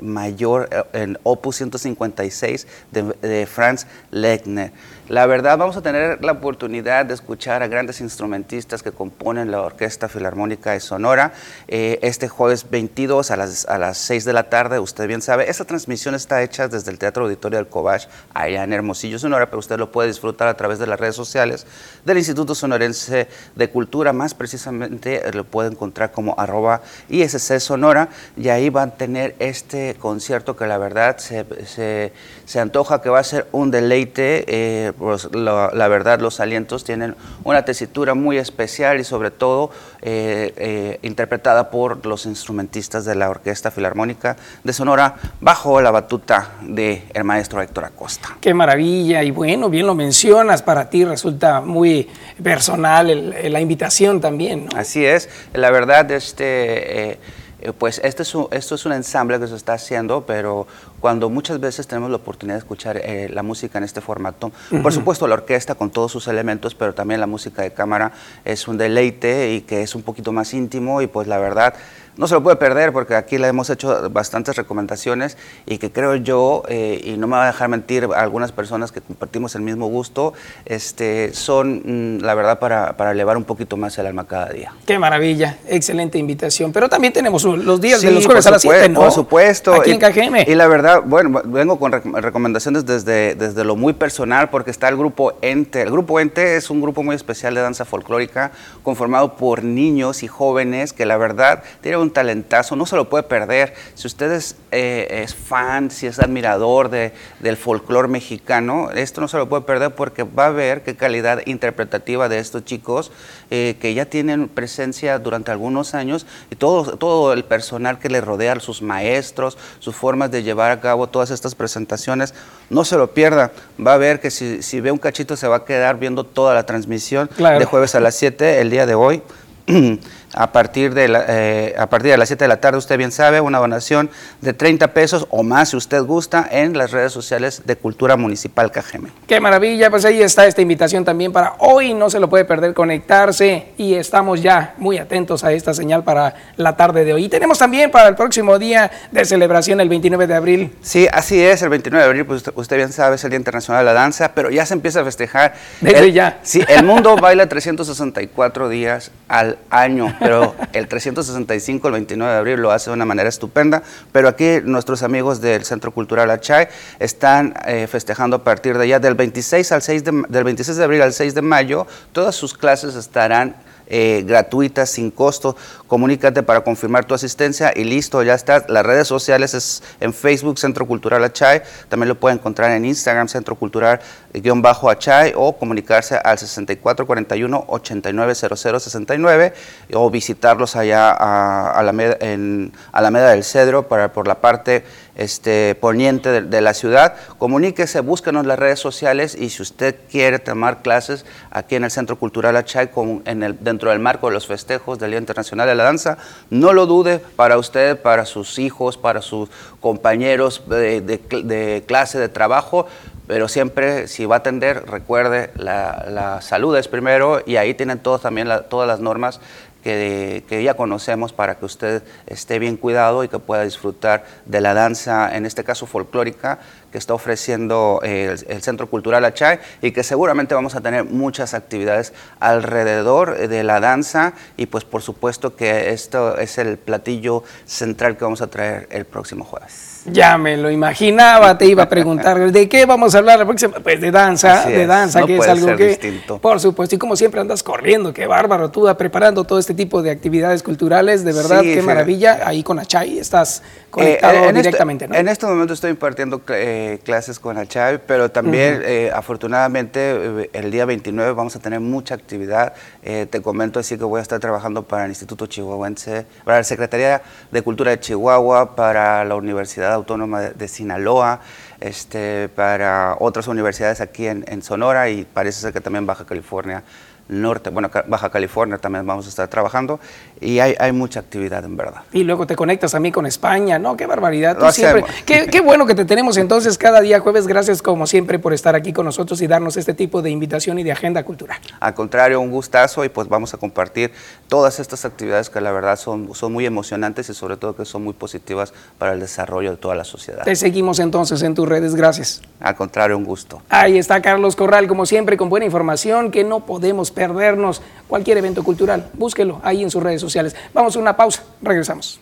Speaker 11: mayor eh, en opus 156 de, de Franz Legner. La verdad, vamos a tener la oportunidad de escuchar a grandes instrumentistas que componen la Orquesta Filarmónica de Sonora eh, este jueves 22 a las, a las 6 de la tarde. Usted bien sabe, esta transmisión está hecha desde el Teatro Auditorio del Cobach, allá en Hermosillo, Sonora, pero usted lo puede disfrutar a través de las redes sociales del Instituto Sonorense de Cultura. Más precisamente lo puede encontrar como arroba ISC Sonora y ahí van a tener este concierto que la verdad se, se antoja que va a ser un deleite. Eh, pues, la, verdad los alientos tienen una tesitura muy especial y sobre todo eh, eh, interpretada por los instrumentistas de la Orquesta Filarmónica de Sonora bajo la batuta del el maestro Héctor Acosta.
Speaker 2: Qué maravilla y bueno, bien lo mencionas, para ti resulta muy personal la invitación también.
Speaker 11: Así es, la verdad este... Eh, pues este es esto es un ensamble que se está haciendo, pero cuando muchas veces tenemos la oportunidad de escuchar eh, la música en este formato. Por supuesto, la orquesta con todos sus elementos, pero también la música de cámara es un deleite y que es un poquito más íntimo y pues la verdad no se lo puede perder porque aquí le hemos hecho bastantes recomendaciones y que creo yo, eh, y no me va a dejar mentir algunas personas que compartimos el mismo gusto, este, son mm, la verdad para, para, elevar un poquito más el alma cada día.
Speaker 2: Qué maravilla, excelente invitación. Pero también tenemos los días de los jueves a las 7, ¿no?
Speaker 11: Por supuesto.
Speaker 2: Aquí en KGM.
Speaker 11: Y la verdad, bueno, vengo con recomendaciones desde, desde lo muy personal porque está el grupo Ente. El grupo Ente es un grupo muy especial de danza folclórica conformado por niños y jóvenes que la verdad tienen un talentazo, no se lo puede perder. Si usted es, eh, fan, si es admirador de, del folclore mexicano, esto no se lo puede perder porque va a ver qué calidad interpretativa de estos chicos eh, que ya tienen presencia durante algunos años y todo, todo el personal que le rodea, sus maestros, sus formas de llevar a cabo todas estas presentaciones, no se lo pierda. Va a ver que si, si ve un cachito se va a quedar viendo toda la transmisión de jueves a las 7 el día de hoy. a partir de, eh, a partir de las 7 de la tarde, usted bien sabe, una donación de 30 pesos o más, si usted gusta, en las redes sociales de Cultura Municipal Cajeme.
Speaker 2: Qué maravilla, pues ahí está esta invitación también para hoy, no se lo puede perder conectarse y estamos ya muy atentos a esta señal para la tarde de hoy. Y tenemos también para el próximo día de celebración, el 29 de abril.
Speaker 11: Sí, así es, el 29 de abril, pues usted, bien sabe, es el Día Internacional de la Danza, pero ya se empieza a festejar.
Speaker 2: Desde ya.
Speaker 11: Sí, el mundo baila 364 días al año, pero el 365, el 29 de abril, lo hace de una manera estupenda. Pero aquí nuestros amigos del Centro Cultural Achay están eh, festejando a partir de ya del 26, al 6 del 26 de abril al 6 de mayo. Todas sus clases estarán eh, gratuitas, sin costo. Comunícate para confirmar tu asistencia y listo, ya está. Las redes sociales es en Facebook Centro Cultural Achay, también lo puede encontrar en Instagram Centro Cultural guion bajo Achay o comunicarse al 6441-890069 o visitarlos allá a, a, la, en Alameda del Cedro para, por la parte este, poniente de, la ciudad. Comuníquese, búsquenos las redes sociales y si usted quiere tomar clases aquí en el Centro Cultural Achay en dentro del marco de los festejos del Día Internacional de la Danza, no lo dude para usted, para sus hijos, para sus compañeros de, clase, de trabajo, pero siempre si va a atender, recuerde, la, salud es primero y ahí tienen todos también todas las normas que, ya conocemos para que usted esté bien cuidado y que pueda disfrutar de la danza, en este caso folclórica, que está ofreciendo eh, el, Centro Cultural Achay y que seguramente vamos a tener muchas actividades alrededor de la danza y pues por supuesto que esto es el platillo central que vamos a traer el próximo jueves.
Speaker 2: Ya me lo imaginaba, te iba a preguntar, ¿de qué vamos a hablar la próxima? Pues de danza, de danza, que es algo que, distinto. por supuesto, y como siempre andas corriendo, qué bárbaro, tú preparando todo este tipo de actividades culturales, de verdad, qué maravilla, ahí con Achay estás conectado eh, este directamente, ¿no?
Speaker 11: En este momento estoy impartiendo eh, clases con Achay, pero también, eh, afortunadamente, el día 29 vamos a tener mucha actividad, te comento así que voy a estar trabajando para el Instituto Chihuahuense, para la Secretaría de Cultura de Chihuahua, para la Universidad Autónoma de, Sinaloa, este, para otras universidades aquí en, en Sonora y parece ser que también Baja California norte, bueno, Baja California también vamos a estar trabajando y hay, hay mucha actividad en verdad.
Speaker 2: Y luego te conectas a mí con España, ¿no? Qué barbaridad. Tú siempre, qué, qué, bueno que te tenemos entonces cada día jueves. Gracias como siempre por estar aquí con nosotros y darnos este tipo de invitación y de agenda cultural.
Speaker 11: Al contrario, un gustazo y pues vamos a compartir todas estas actividades que la verdad son, son muy emocionantes y sobre todo que son muy positivas para el desarrollo de toda la sociedad.
Speaker 2: Te seguimos entonces en tus redes. Gracias.
Speaker 11: Al contrario, un gusto.
Speaker 2: Ahí está Carlos Corral, como siempre, con buena información que no podemos perdernos cualquier evento cultural. Búsquelo ahí en sus redes sociales. Vamos a una pausa, regresamos.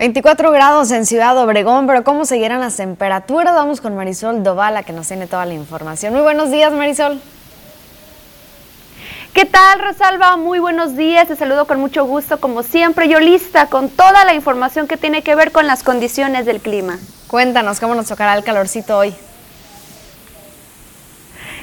Speaker 1: 24 grados en Ciudad Obregón, pero ¿cómo seguirán las temperaturas? Vamos con Marisol Dovala que nos tiene toda la información. Muy buenos días, Marisol.
Speaker 12: ¿Qué tal, Rosalba? Muy buenos días. Te saludo con mucho gusto, como siempre. Yo lista con toda la información que tiene que ver con las condiciones del clima.
Speaker 1: Cuéntanos cómo nos tocará el calorcito hoy.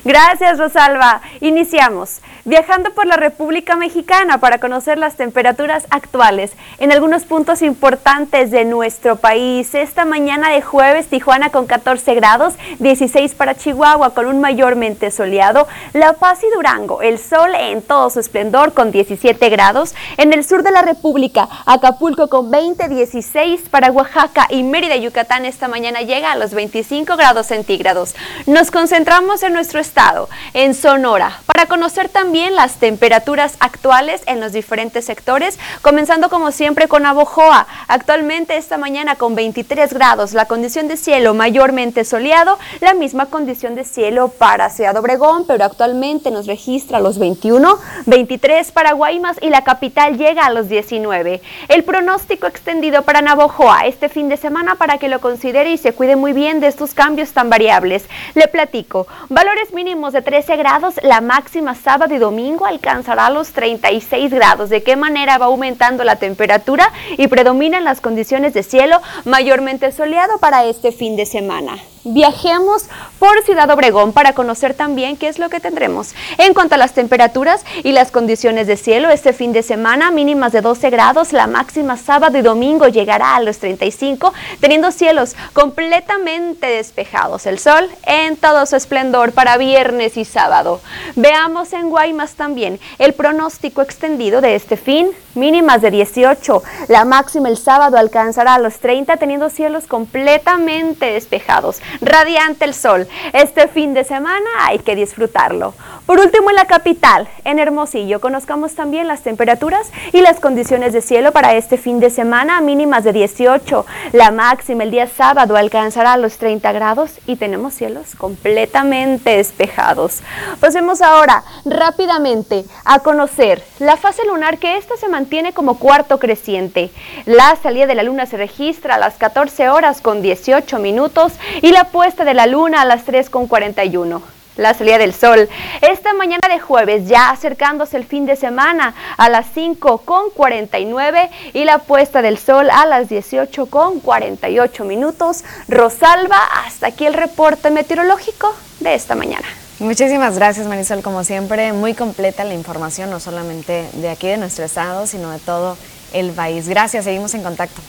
Speaker 12: Gracias, Rosalba. Iniciamos. Viajando por la República Mexicana para conocer las temperaturas actuales en algunos puntos importantes de nuestro país. Esta mañana de jueves, Tijuana con 14 grados, 16 para Chihuahua con un mayormente soleado, La Paz y Durango, el sol en todo su esplendor con 17 grados. En el sur de la República, Acapulco con 20, 16 para Oaxaca y Mérida, Yucatán esta mañana llega a los 25 grados centígrados. Nos concentramos en nuestro estado, en Sonora, para conocer también las temperaturas actuales en los diferentes sectores, comenzando como siempre con Abojoa. Actualmente esta mañana con 23 grados, la condición de cielo mayormente soleado, la misma condición de cielo para Ciudad Obregón, pero actualmente nos registra los 21, 23 para Guaymas y la capital llega a los 19. El pronóstico extendido para Navojoa este fin de semana para que lo considere y se cuide muy bien de estos cambios tan variables. Le platico, valores mínimos de 13 grados, la máxima sábado y domingo alcanzará los 36 grados. ¿De qué manera va aumentando la temperatura y predominan las condiciones de cielo mayormente soleado para este fin de semana? Viajemos por Ciudad Obregón para conocer también qué es lo que tendremos. En cuanto a las temperaturas y las condiciones de cielo, este fin de semana mínimas de 12 grados, la máxima sábado y domingo llegará a los 35, teniendo cielos completamente despejados. El sol en todo su esplendor para viernes y sábado. Veamos en Guaymas también el pronóstico extendido de este fin, mínimas de 18, la máxima el sábado alcanzará a los 30, teniendo cielos completamente despejados radiante el sol. Este fin de semana hay que disfrutarlo. Por último, en la capital, en Hermosillo, conozcamos también las temperaturas y las condiciones de cielo para este fin de semana, mínimas de 18. La máxima el día sábado alcanzará los 30 grados y tenemos cielos completamente despejados. Pasemos ahora rápidamente a conocer la fase lunar que esta se mantiene como cuarto creciente. La salida de la luna se registra a las 14 horas con 18 minutos y la puesta de la luna a las 3 con 41 la salida del sol. Esta mañana de jueves, ya acercándose el fin de semana, a las 5 con 49 y la puesta del sol a las 18 con 48 minutos. Rosalba, hasta aquí el reporte meteorológico de esta mañana.
Speaker 1: Muchísimas gracias Marisol, como siempre, muy completa la información, no solamente de aquí de nuestro estado, sino de todo el país. Gracias, seguimos en contacto.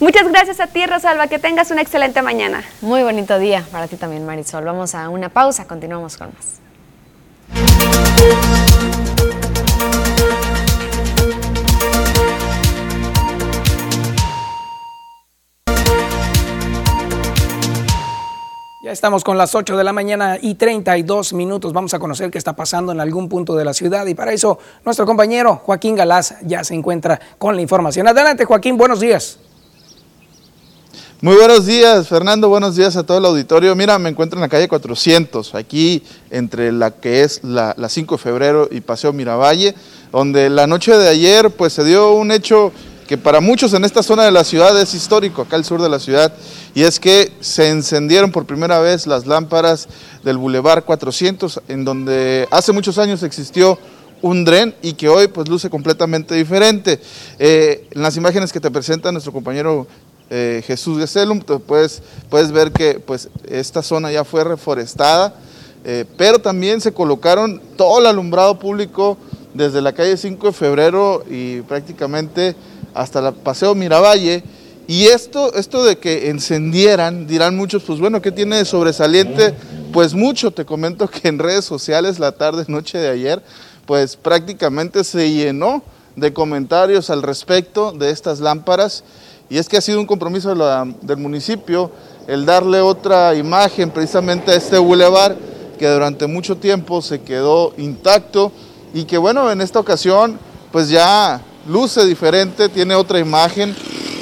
Speaker 12: Muchas gracias a ti, Rosalba. Que tengas una excelente mañana.
Speaker 1: Muy bonito día para ti también, Marisol. Vamos a una pausa, continuamos con más.
Speaker 2: Ya estamos con las 8 de la mañana y 32 minutos. Vamos a conocer qué está pasando en algún punto de la ciudad y para eso nuestro compañero Joaquín Galás ya se encuentra con la información. Adelante Joaquín, buenos días.
Speaker 13: Muy buenos días, Fernando. Buenos días a todo el auditorio. Mira, me encuentro en la calle 400, aquí entre la que es la, 5 de febrero y Paseo Miravalle, donde la noche de ayer pues se dio un hecho que para muchos en esta zona de la ciudad es histórico, acá al sur de la ciudad, y es que se encendieron por primera vez las lámparas del Boulevard 400, en donde hace muchos años existió un dren y que hoy pues luce completamente diferente. Eh, en las imágenes que te presenta nuestro compañero eh, Jesús de Celum, puedes, puedes ver que pues, esta zona ya fue reforestada, eh, pero también se colocaron todo el alumbrado público desde la calle 5 de febrero y prácticamente hasta el Paseo Miravalle. Y esto, esto de que encendieran, dirán muchos, pues bueno, ¿qué tiene de sobresaliente? Pues mucho, te comento que en redes sociales la tarde, noche de ayer, pues prácticamente se llenó de comentarios al respecto de estas lámparas y es que ha sido un compromiso del municipio el darle otra imagen precisamente a este bulevar que durante mucho tiempo se quedó intacto y que bueno, en esta ocasión pues ya luce diferente, tiene otra imagen,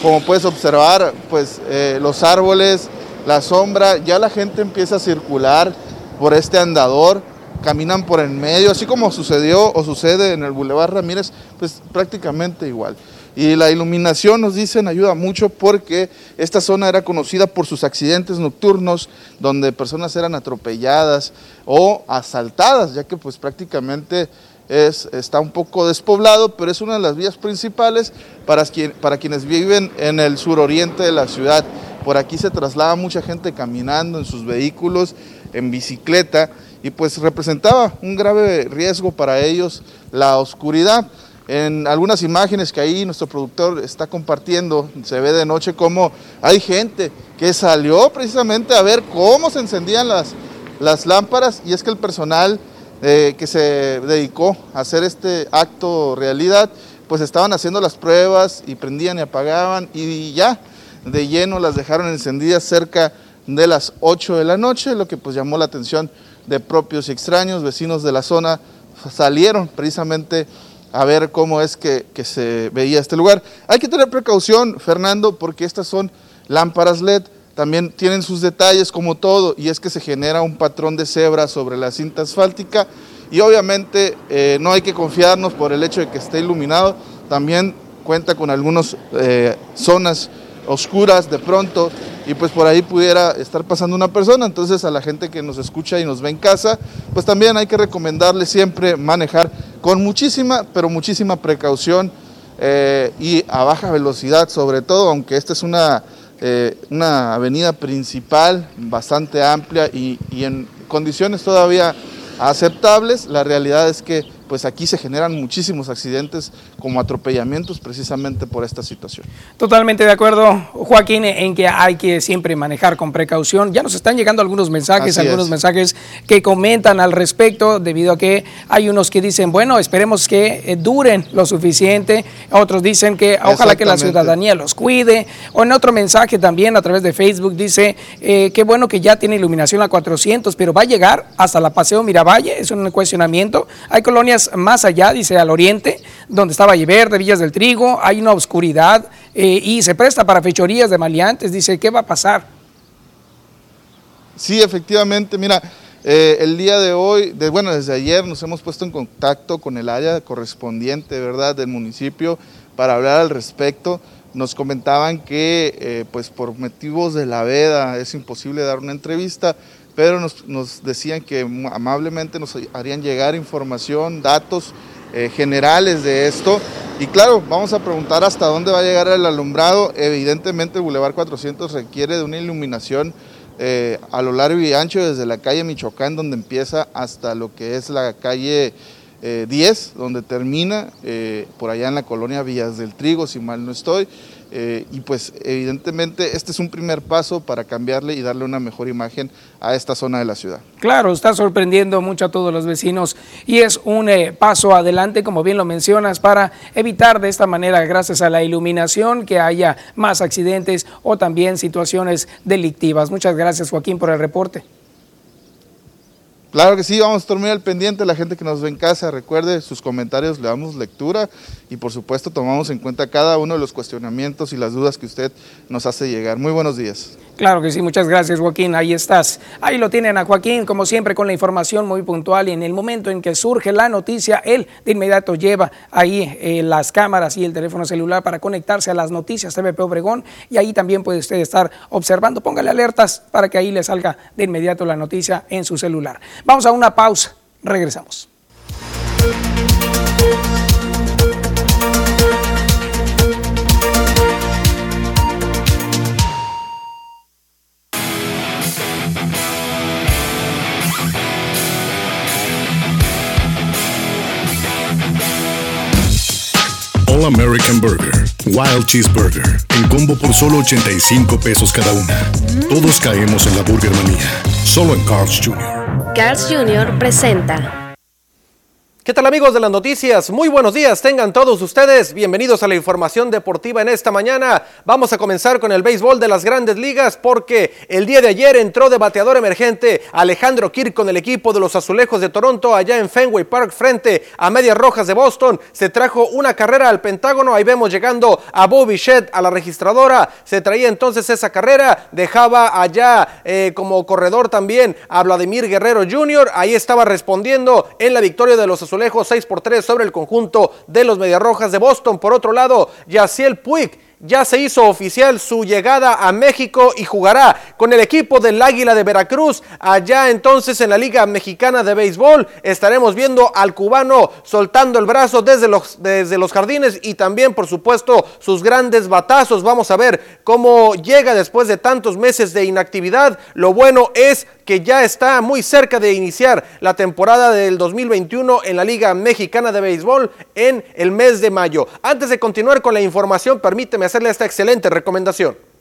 Speaker 13: como puedes observar, pues eh, los árboles, la sombra, ya la gente empieza a circular por este andador, caminan por en medio, así como sucedió o sucede en el Boulevard Ramírez, pues prácticamente igual. Y la iluminación, nos dicen, ayuda mucho porque esta zona era conocida por sus accidentes nocturnos, donde personas eran atropelladas o asaltadas, ya que pues prácticamente es, está un poco despoblado, pero es una de las vías principales para, para quienes viven en el suroriente de la ciudad. Por aquí se traslada mucha gente caminando en sus vehículos, en bicicleta, y pues representaba un grave riesgo para ellos la oscuridad. En algunas imágenes que ahí nuestro productor está compartiendo, se ve de noche cómo hay gente que salió precisamente a ver cómo se encendían las, las lámparas y es que el personal eh, que se dedicó a hacer este acto realidad, pues estaban haciendo las pruebas y prendían y apagaban y ya de lleno las dejaron encendidas cerca de las 8 de la noche, lo que pues llamó la atención de propios y extraños, vecinos de la zona salieron precisamente a ver cómo es que, se veía este lugar. Hay que tener precaución, Fernando, porque estas son lámparas LED, también tienen sus detalles como todo, y es que se genera un patrón de cebra sobre la cinta asfáltica, y obviamente eh, no hay que confiarnos por el hecho de que esté iluminado, también cuenta con algunas eh, zonas oscuras de pronto y pues por ahí pudiera estar pasando una persona. Entonces a la gente que nos escucha y nos ve en casa, pues también hay que recomendarle siempre manejar con muchísima, pero muchísima precaución eh, y a baja velocidad sobre todo, aunque esta es una, eh, una avenida principal bastante amplia y, y en condiciones todavía aceptables, la realidad es que pues aquí se generan muchísimos accidentes como atropellamientos precisamente por esta situación.
Speaker 2: Totalmente de acuerdo, Joaquín, en que hay que siempre manejar con precaución. Ya nos están llegando algunos mensajes,
Speaker 13: Así
Speaker 2: algunos
Speaker 13: es.
Speaker 2: mensajes que comentan al respecto, debido a que hay unos que dicen, bueno, esperemos que eh, duren lo suficiente, otros dicen que ojalá que la ciudadanía los cuide, o en otro mensaje también a través de Facebook dice, eh, qué bueno que ya tiene iluminación a 400, pero va a llegar hasta la Paseo Miravalle, es un cuestionamiento. Hay colonias más allá, dice al oriente, donde Valle Verde, Villas del Trigo, hay una oscuridad eh, y se presta para fechorías de maleantes, dice, ¿qué va a pasar?
Speaker 13: Sí, efectivamente, mira, eh, el día de hoy, bueno, desde ayer nos hemos puesto en contacto con el área correspondiente, ¿verdad?, del municipio para hablar al respecto. Nos comentaban que, eh, pues por motivos de la veda es imposible dar una entrevista, pero nos, decían que amablemente nos harían llegar información, datos eh, generales de esto. Y claro, vamos a preguntar hasta dónde va a llegar el alumbrado. Evidentemente, el Boulevard 400 requiere de una iluminación eh, a lo largo y ancho desde la calle Michoacán, donde empieza, hasta lo que es la calle eh, 10, donde termina, eh, por allá en la colonia Villas del Trigo, si mal no estoy. Eh, y pues evidentemente este es un primer paso para cambiarle y darle una mejor imagen a esta zona de la ciudad.
Speaker 2: Claro, está sorprendiendo mucho a todos los vecinos y es un eh, paso adelante, como bien lo mencionas, para evitar de esta manera, gracias a la iluminación, que haya más accidentes o también situaciones delictivas. Muchas gracias, Joaquín, por el reporte.
Speaker 13: Claro que sí, vamos a estar muy al pendiente, la gente que nos ve en casa, recuerde sus comentarios, le damos lectura y por supuesto tomamos en cuenta cada uno de los cuestionamientos y las dudas que usted nos hace llegar. Muy buenos días.
Speaker 2: Claro que sí, muchas gracias Joaquín, ahí estás. Ahí lo tienen a Joaquín, como siempre, con la información muy puntual y en el momento en que surge la noticia, él de inmediato lleva ahí eh, las cámaras y el teléfono celular para conectarse a las noticias TVP Obregón y ahí también puede usted estar observando. Póngale alertas para que ahí le salga de inmediato la noticia en su celular. Vamos a una pausa, regresamos.
Speaker 6: All American Burger, Wild Cheeseburger, en combo por solo 85 pesos cada una. Todos caemos en la burger manía, solo en Carl's Jr.
Speaker 3: Carl's Jr. presenta.
Speaker 7: ¿Qué tal amigos de las noticias? Muy buenos días, tengan todos ustedes. Bienvenidos a la información deportiva en esta mañana. Vamos a comenzar con el béisbol de las grandes ligas porque el día de ayer entró de bateador emergente Alejandro Kirk con el equipo de los Azulejos de Toronto allá en Fenway Park frente a Medias Rojas de Boston. Se trajo una carrera al Pentágono, ahí vemos llegando a Bobby Shedd a la registradora. Se traía entonces esa carrera, dejaba allá eh, como corredor también a Vladimir Guerrero Jr. Ahí estaba respondiendo en la victoria de los Azulejos 6 por 3 sobre el conjunto de los Mediarrojas de Boston. Por otro lado, Yaciel Puig ya se hizo oficial su llegada a México y jugará con el equipo del Águila de Veracruz. Allá entonces en la Liga Mexicana de Béisbol estaremos viendo al cubano soltando el brazo desde los, desde los jardines y también por supuesto sus grandes batazos. Vamos a ver cómo llega después de tantos meses de inactividad. Lo bueno es que ya está muy cerca de iniciar la temporada del 2021 en la Liga Mexicana de Béisbol en el mes de mayo. Antes de continuar con la información, permíteme hacerle esta excelente recomendación.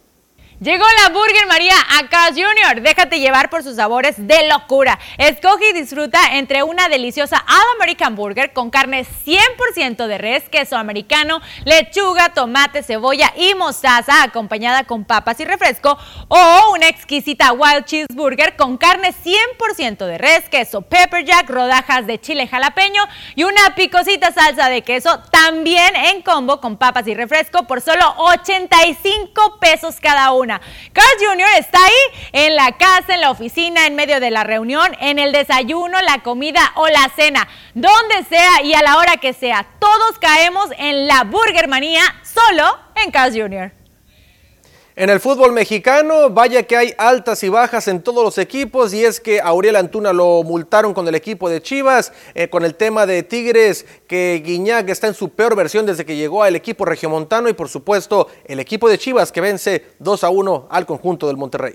Speaker 14: Llegó la Burger María a Carl's Jr. Déjate llevar por sus sabores de locura. Escoge y disfruta entre una deliciosa All American Burger con carne 100% de res, queso americano, lechuga, tomate, cebolla y mostaza acompañada con papas y refresco o una exquisita Wild Cheeseburger con carne 100% de res, queso pepper jack, rodajas de chile jalapeño y una picosita salsa de queso también en combo con papas y refresco por solo 85 pesos cada una. Carl Jr. está ahí en la casa, en la oficina, en medio de la reunión, en el desayuno, la comida o la cena, donde sea y a la hora que sea. Todos caemos en la burger manía solo en Carl Jr.
Speaker 7: En el fútbol mexicano, vaya que hay altas y bajas en todos los equipos y es que a Antuna lo multaron con el equipo de Chivas, eh, con el tema de Tigres, que Guiñac está en su peor versión desde que llegó al equipo regiomontano y por supuesto el equipo de Chivas que vence 2 a 1 al conjunto del Monterrey.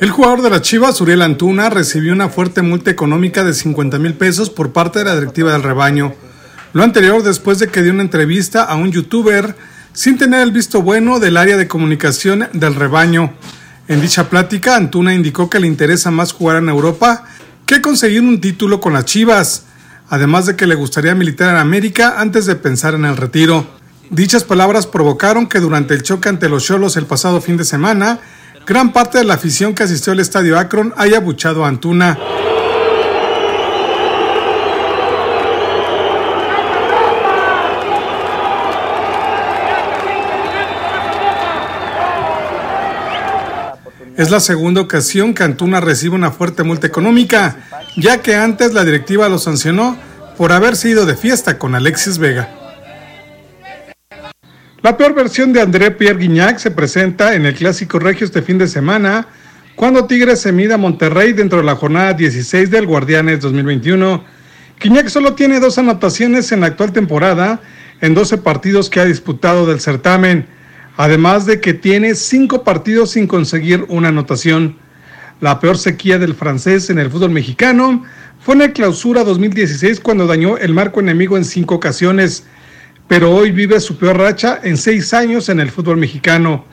Speaker 15: El jugador de las Chivas, Uriel Antuna, recibió una fuerte multa económica de 50 mil pesos por parte de la directiva del rebaño. Lo anterior después de que dio una entrevista a un youtuber sin tener el visto bueno del área de comunicación del rebaño. En dicha plática, Antuna indicó que le interesa más jugar en Europa que conseguir un título con las Chivas, además de que le gustaría militar en América antes de pensar en el retiro. Dichas palabras provocaron que durante el choque ante los Cholos el pasado fin de semana, gran parte de la afición que asistió al estadio Akron haya buchado a Antuna. Es la segunda ocasión que Antuna recibe una fuerte multa económica, ya que antes la directiva lo sancionó por haberse ido de fiesta con Alexis Vega. La peor versión de André Pierre Guignac se presenta en el Clásico Regio este fin de semana, cuando Tigres se mida a Monterrey dentro de la jornada 16 del Guardianes 2021. Guignac solo tiene dos anotaciones en la actual temporada en 12 partidos que ha disputado del certamen además de que tiene cinco partidos sin conseguir una anotación. La peor sequía del francés en el fútbol mexicano fue en la clausura 2016 cuando dañó el marco enemigo en cinco ocasiones, pero hoy vive su peor racha en seis años en el fútbol mexicano.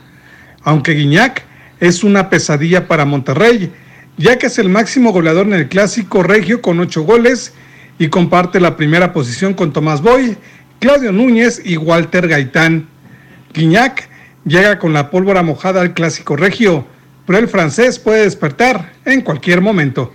Speaker 15: Aunque Guiñac es una pesadilla para Monterrey, ya que es el máximo goleador en el clásico regio con ocho goles y comparte la primera posición con Tomás Boy, Claudio Núñez y Walter Gaitán. Guiñac llega con la pólvora mojada al clásico regio, pero el francés puede despertar en cualquier momento.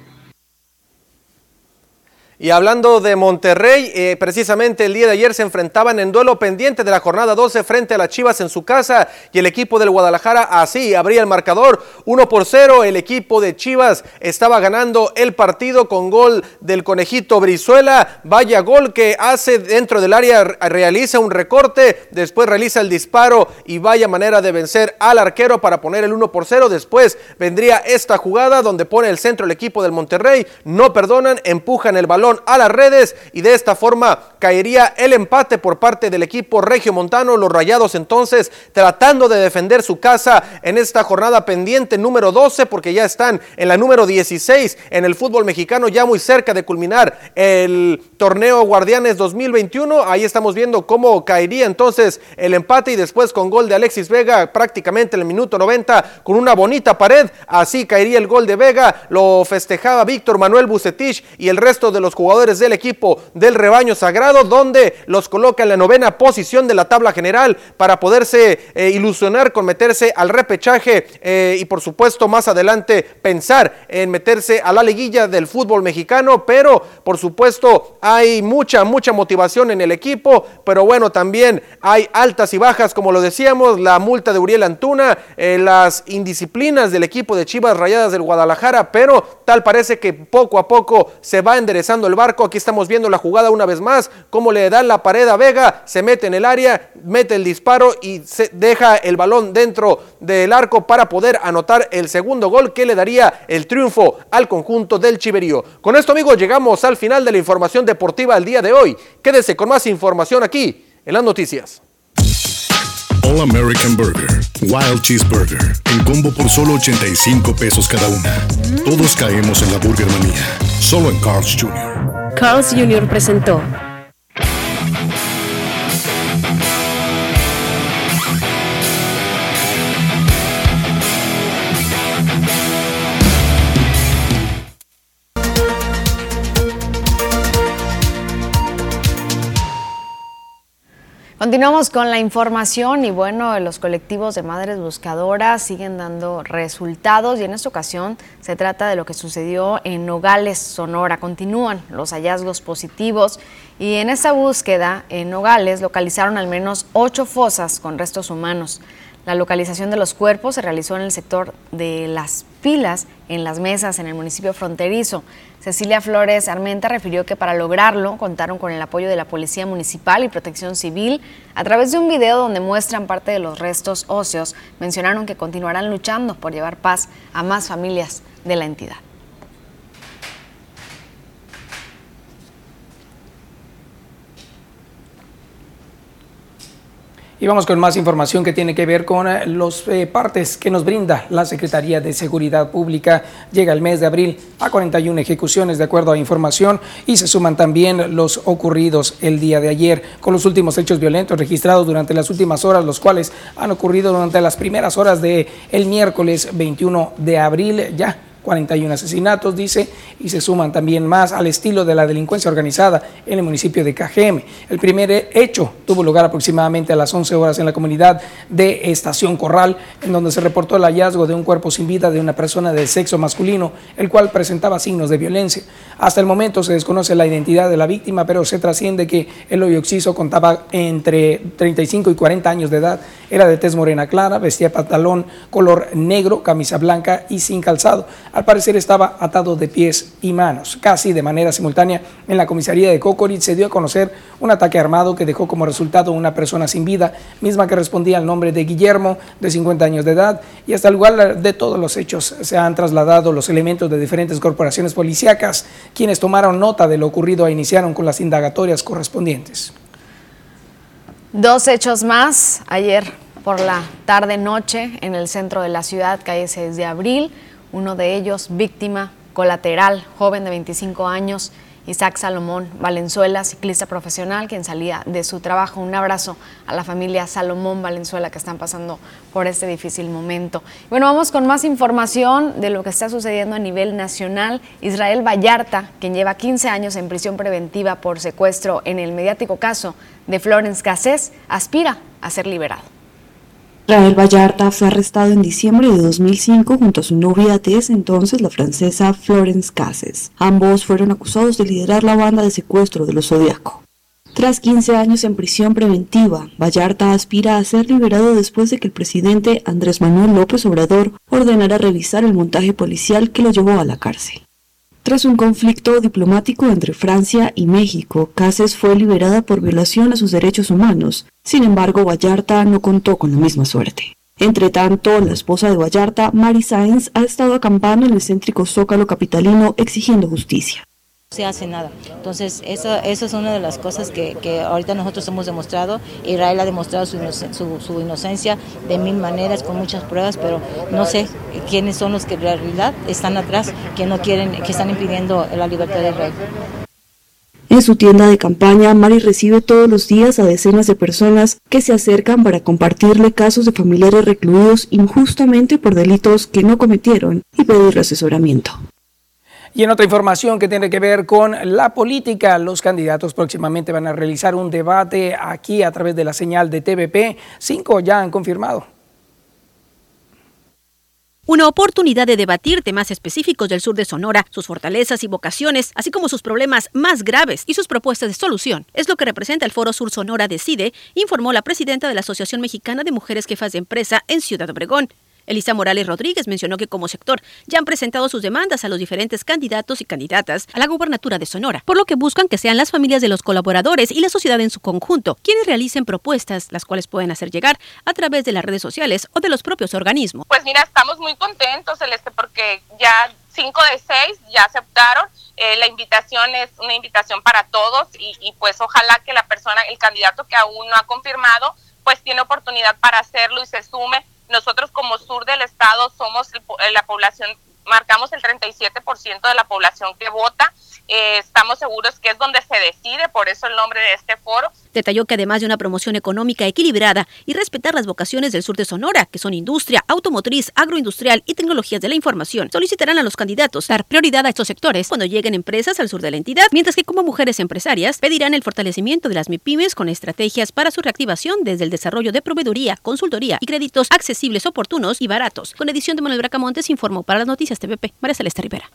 Speaker 7: Y hablando de Monterrey, eh, precisamente el día de ayer se enfrentaban en duelo pendiente de la jornada 12 frente a las Chivas en su casa y el equipo del Guadalajara así abría el marcador 1 por 0. El equipo de Chivas estaba ganando el partido con gol del conejito Brizuela. Vaya gol que hace dentro del área, realiza un recorte, después realiza el disparo y vaya manera de vencer al arquero para poner el 1 por 0. Después vendría esta jugada donde pone el centro el equipo del Monterrey. No perdonan, empujan el balón a las redes y de esta forma caería el empate por parte del equipo regio montano. Los rayados entonces tratando de defender su casa en esta jornada pendiente número 12 porque ya están en la número 16 en el fútbol mexicano ya muy cerca de culminar el torneo Guardianes 2021. Ahí estamos viendo cómo caería entonces el empate y después con gol de Alexis Vega prácticamente en el minuto 90 con una bonita pared. Así caería el gol de Vega. Lo festejaba Víctor Manuel Bucetich y el resto de los jugadores del equipo del rebaño sagrado, donde los coloca en la novena posición de la tabla general para poderse eh, ilusionar con meterse al repechaje eh, y por supuesto más adelante pensar en meterse a la liguilla del fútbol mexicano, pero por supuesto hay mucha, mucha motivación en el equipo, pero bueno, también hay altas y bajas, como lo decíamos, la multa de Uriel Antuna, eh, las indisciplinas del equipo de Chivas Rayadas del Guadalajara, pero tal parece que poco a poco se va enderezando el barco. Aquí estamos viendo la jugada una vez más, cómo le dan la pared a Vega, se mete en el área, mete el disparo y se deja el balón dentro del arco para poder anotar el segundo gol que le daría el triunfo al conjunto del Chiverío. Con esto, amigos, llegamos al final de la información deportiva del día de hoy. Quédese con más información aquí en las noticias.
Speaker 6: All American Burger, Wild Cheeseburger, en combo por solo 85 pesos cada una. Todos caemos en la burger manía, solo en Carl's Jr.
Speaker 3: Carl's Jr. presentó
Speaker 1: Continuamos con la información y bueno, los colectivos de madres buscadoras siguen dando resultados y en esta ocasión se trata de lo que sucedió en Nogales, Sonora. Continúan los hallazgos positivos y en esta búsqueda en Nogales localizaron al menos ocho fosas con restos humanos. La localización de los cuerpos se realizó en el sector de las pilas en las mesas en el municipio fronterizo. Cecilia Flores Armenta refirió que para lograrlo contaron con el apoyo de la Policía Municipal y Protección Civil. A través de un video donde muestran parte de los restos óseos, mencionaron que continuarán luchando por llevar paz a más familias de la entidad.
Speaker 2: Y vamos con más información que tiene que ver con eh, los eh, partes que nos brinda la Secretaría de Seguridad Pública. Llega el mes de abril a 41 ejecuciones de acuerdo a información y se suman también los ocurridos el día de ayer con los últimos hechos violentos registrados durante las últimas horas, los cuales han ocurrido durante las primeras horas del el miércoles 21 de abril. Ya 41 asesinatos, dice, y se suman también más al estilo de la delincuencia organizada en el municipio de Cajeme. El primer hecho tuvo lugar aproximadamente a las 11 horas en la comunidad de Estación Corral, en donde se reportó el hallazgo de un cuerpo sin vida de una persona de sexo masculino, el cual presentaba signos de violencia. Hasta el momento se desconoce la identidad de la víctima, pero se trasciende que el hoyo occiso contaba entre 35 y 40 años de edad, era de tez morena clara, vestía pantalón color negro, camisa blanca y sin calzado. Al parecer estaba atado de pies y manos. Casi de manera simultánea, en la comisaría de Cocorit se dio a conocer un ataque armado que dejó como resultado una persona sin vida, misma que respondía al nombre de Guillermo, de 50 años de edad, y hasta el lugar de todos los hechos se han trasladado los elementos de diferentes corporaciones policíacas, quienes tomaron nota de lo ocurrido e iniciaron con las indagatorias correspondientes.
Speaker 1: Dos hechos más ayer por la tarde-noche en el centro de la ciudad, calle 6 de abril uno de ellos víctima colateral, joven de 25 años, Isaac Salomón Valenzuela, ciclista profesional, quien salía de su trabajo. Un abrazo a la familia Salomón Valenzuela que están pasando por este difícil momento. Bueno, vamos con más información de lo que está sucediendo a nivel nacional. Israel Vallarta, quien lleva 15 años en prisión preventiva por secuestro en el mediático caso de Florence Cassés, aspira a ser liberado.
Speaker 16: Rael Vallarta fue arrestado en diciembre de 2005 junto a su novia de ese entonces, la francesa Florence Casses. Ambos fueron acusados de liderar la banda de secuestro de los Zodiaco. Tras 15 años en prisión preventiva, Vallarta aspira a ser liberado después de que el presidente Andrés Manuel López Obrador ordenara revisar el montaje policial que lo llevó a la cárcel. Tras un conflicto diplomático entre Francia y México, Cases fue liberada por violación a sus derechos humanos. Sin embargo, Vallarta no contó con la misma suerte. Entre tanto, la esposa de Vallarta, Mary Sainz, ha estado acampando en el céntrico Zócalo capitalino exigiendo justicia
Speaker 17: se hace nada. Entonces, eso es una de las cosas que, ahorita nosotros hemos demostrado. Israel ha demostrado su, inocencia de mil maneras, con muchas pruebas, pero no sé quiénes son los que en realidad están atrás, que no quieren, que están impidiendo la libertad de Israel.
Speaker 16: En su tienda de campaña, Mari recibe todos los días a decenas de personas que se acercan para compartirle casos de familiares recluidos injustamente por delitos que no cometieron y pedir asesoramiento.
Speaker 2: Y en otra información que tiene que ver con la política, los candidatos próximamente van a realizar un debate aquí a través de la señal de TVP. Cinco ya han confirmado.
Speaker 18: Una oportunidad de debatir temas específicos del sur de Sonora, sus fortalezas y vocaciones, así como sus problemas más graves y sus propuestas de solución. Es lo que representa el Foro Sur Sonora Decide, informó la presidenta de la Asociación Mexicana de Mujeres Jefas de Empresa en Ciudad Obregón. Elisa Morales Rodríguez mencionó que como sector ya han presentado sus demandas a los diferentes candidatos y candidatas a la gubernatura de Sonora, por lo que buscan que sean las familias de los colaboradores y la sociedad en su conjunto quienes realicen propuestas, las cuales pueden hacer llegar a través de las redes sociales o de los propios organismos.
Speaker 19: Pues mira, estamos muy contentos, Celeste, porque ya cinco de seis ya aceptaron. Eh, la invitación es una invitación para todos y, y pues ojalá que la persona, el candidato que aún no ha confirmado, pues tiene oportunidad para hacerlo y se sume nosotros como sur del estado somos la población, marcamos el 37% de la población que vota eh, estamos seguros que es donde se decide, por eso el nombre de este foro.
Speaker 18: Detalló que además de una promoción económica equilibrada y respetar las vocaciones del sur de Sonora, que son industria, automotriz, agroindustrial y tecnologías de la información, solicitarán a los candidatos dar prioridad a estos sectores cuando lleguen empresas al sur de la entidad, mientras que como mujeres empresarias pedirán el fortalecimiento de las MIPIMES con estrategias para su reactivación desde el desarrollo de proveeduría, consultoría y créditos accesibles, oportunos y baratos. Con edición de Manuel Bracamontes informó para las noticias TVP, María Celeste Rivera.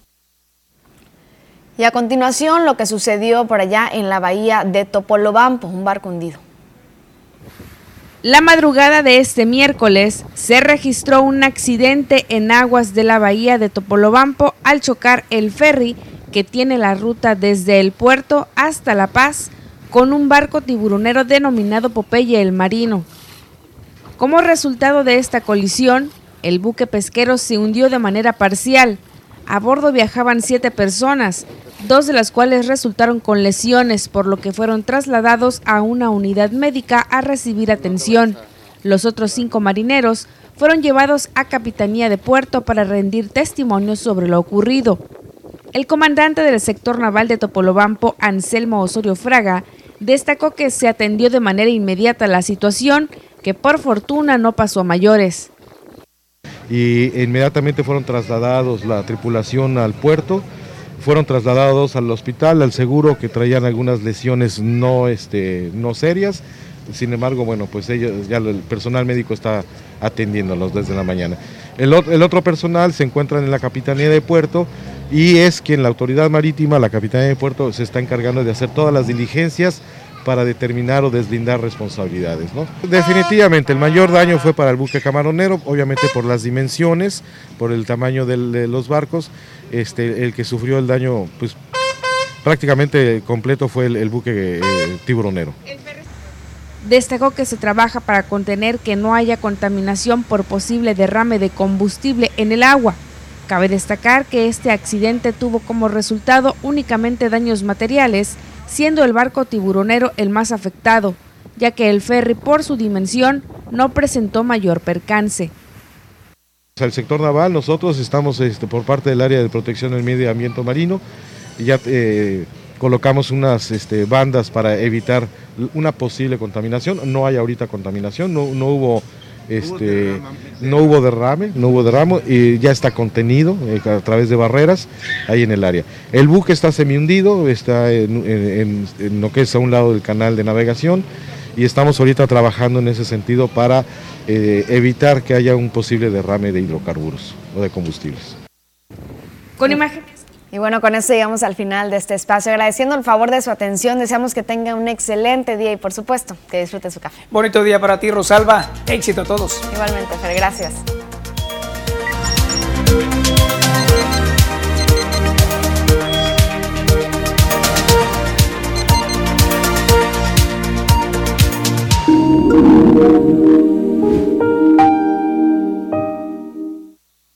Speaker 1: Y a continuación lo que sucedió por allá en la bahía de Topolobampo, un barco hundido.
Speaker 20: La madrugada de este miércoles se registró un accidente en aguas de la bahía de Topolobampo al chocar el ferry que tiene la ruta desde el puerto hasta La Paz con un barco tiburonero denominado Popeye el Marino. Como resultado de esta colisión, el buque pesquero se hundió de manera parcial. A bordo viajaban siete personas, dos de las cuales resultaron con lesiones, por lo que fueron trasladados a una unidad médica a recibir atención. Los otros cinco marineros fueron llevados a Capitanía de Puerto para rendir testimonio sobre lo ocurrido. El comandante del sector naval de Topolobampo, Anselmo Osorio Fraga, destacó que se atendió de manera inmediata la situación, que por fortuna no pasó a mayores.
Speaker 21: Y inmediatamente fueron trasladados la tripulación al puerto, fueron trasladados al hospital, al seguro, que traían algunas lesiones no, este, no serias. Sin embargo, bueno, pues ellos, ya el personal médico está atendiéndolos desde la mañana. El, el, otro personal se encuentra en la Capitanía de Puerto y es quien la autoridad marítima, la Capitanía de Puerto, se está encargando de hacer todas las diligencias para determinar o deslindar responsabilidades. Definitivamente, el mayor daño fue para el buque camaronero, obviamente por las dimensiones, por el tamaño de los barcos, este, el que sufrió el daño pues, prácticamente completo fue el, el buque eh, tiburonero.
Speaker 20: Destacó que se trabaja para contener que no haya contaminación por posible derrame de combustible en el agua. Cabe destacar que este accidente tuvo como resultado únicamente daños materiales, siendo el barco tiburonero el más afectado, ya que el ferry por su dimensión no presentó mayor percance.
Speaker 21: El sector naval, nosotros estamos este, por parte del área de protección del medio ambiente marino, ya eh, colocamos unas este, bandas para evitar una posible contaminación. No hay ahorita contaminación, no, no hubo este, no hubo derrame, no hubo derrame y ya está contenido eh, a través de barreras ahí en el área. El buque está semi hundido, está en, lo que es a un lado del canal de navegación y estamos ahorita trabajando en ese sentido para eh, evitar que haya un posible derrame de hidrocarburos o de combustibles.
Speaker 20: Con imágenes
Speaker 1: y bueno, con eso llegamos al final de este espacio. Agradeciendo el favor de su atención, deseamos que tenga un excelente día y por supuesto que disfrute su café.
Speaker 2: Bonito día para ti, Rosalba. Éxito a todos.
Speaker 1: Igualmente, Fer, gracias.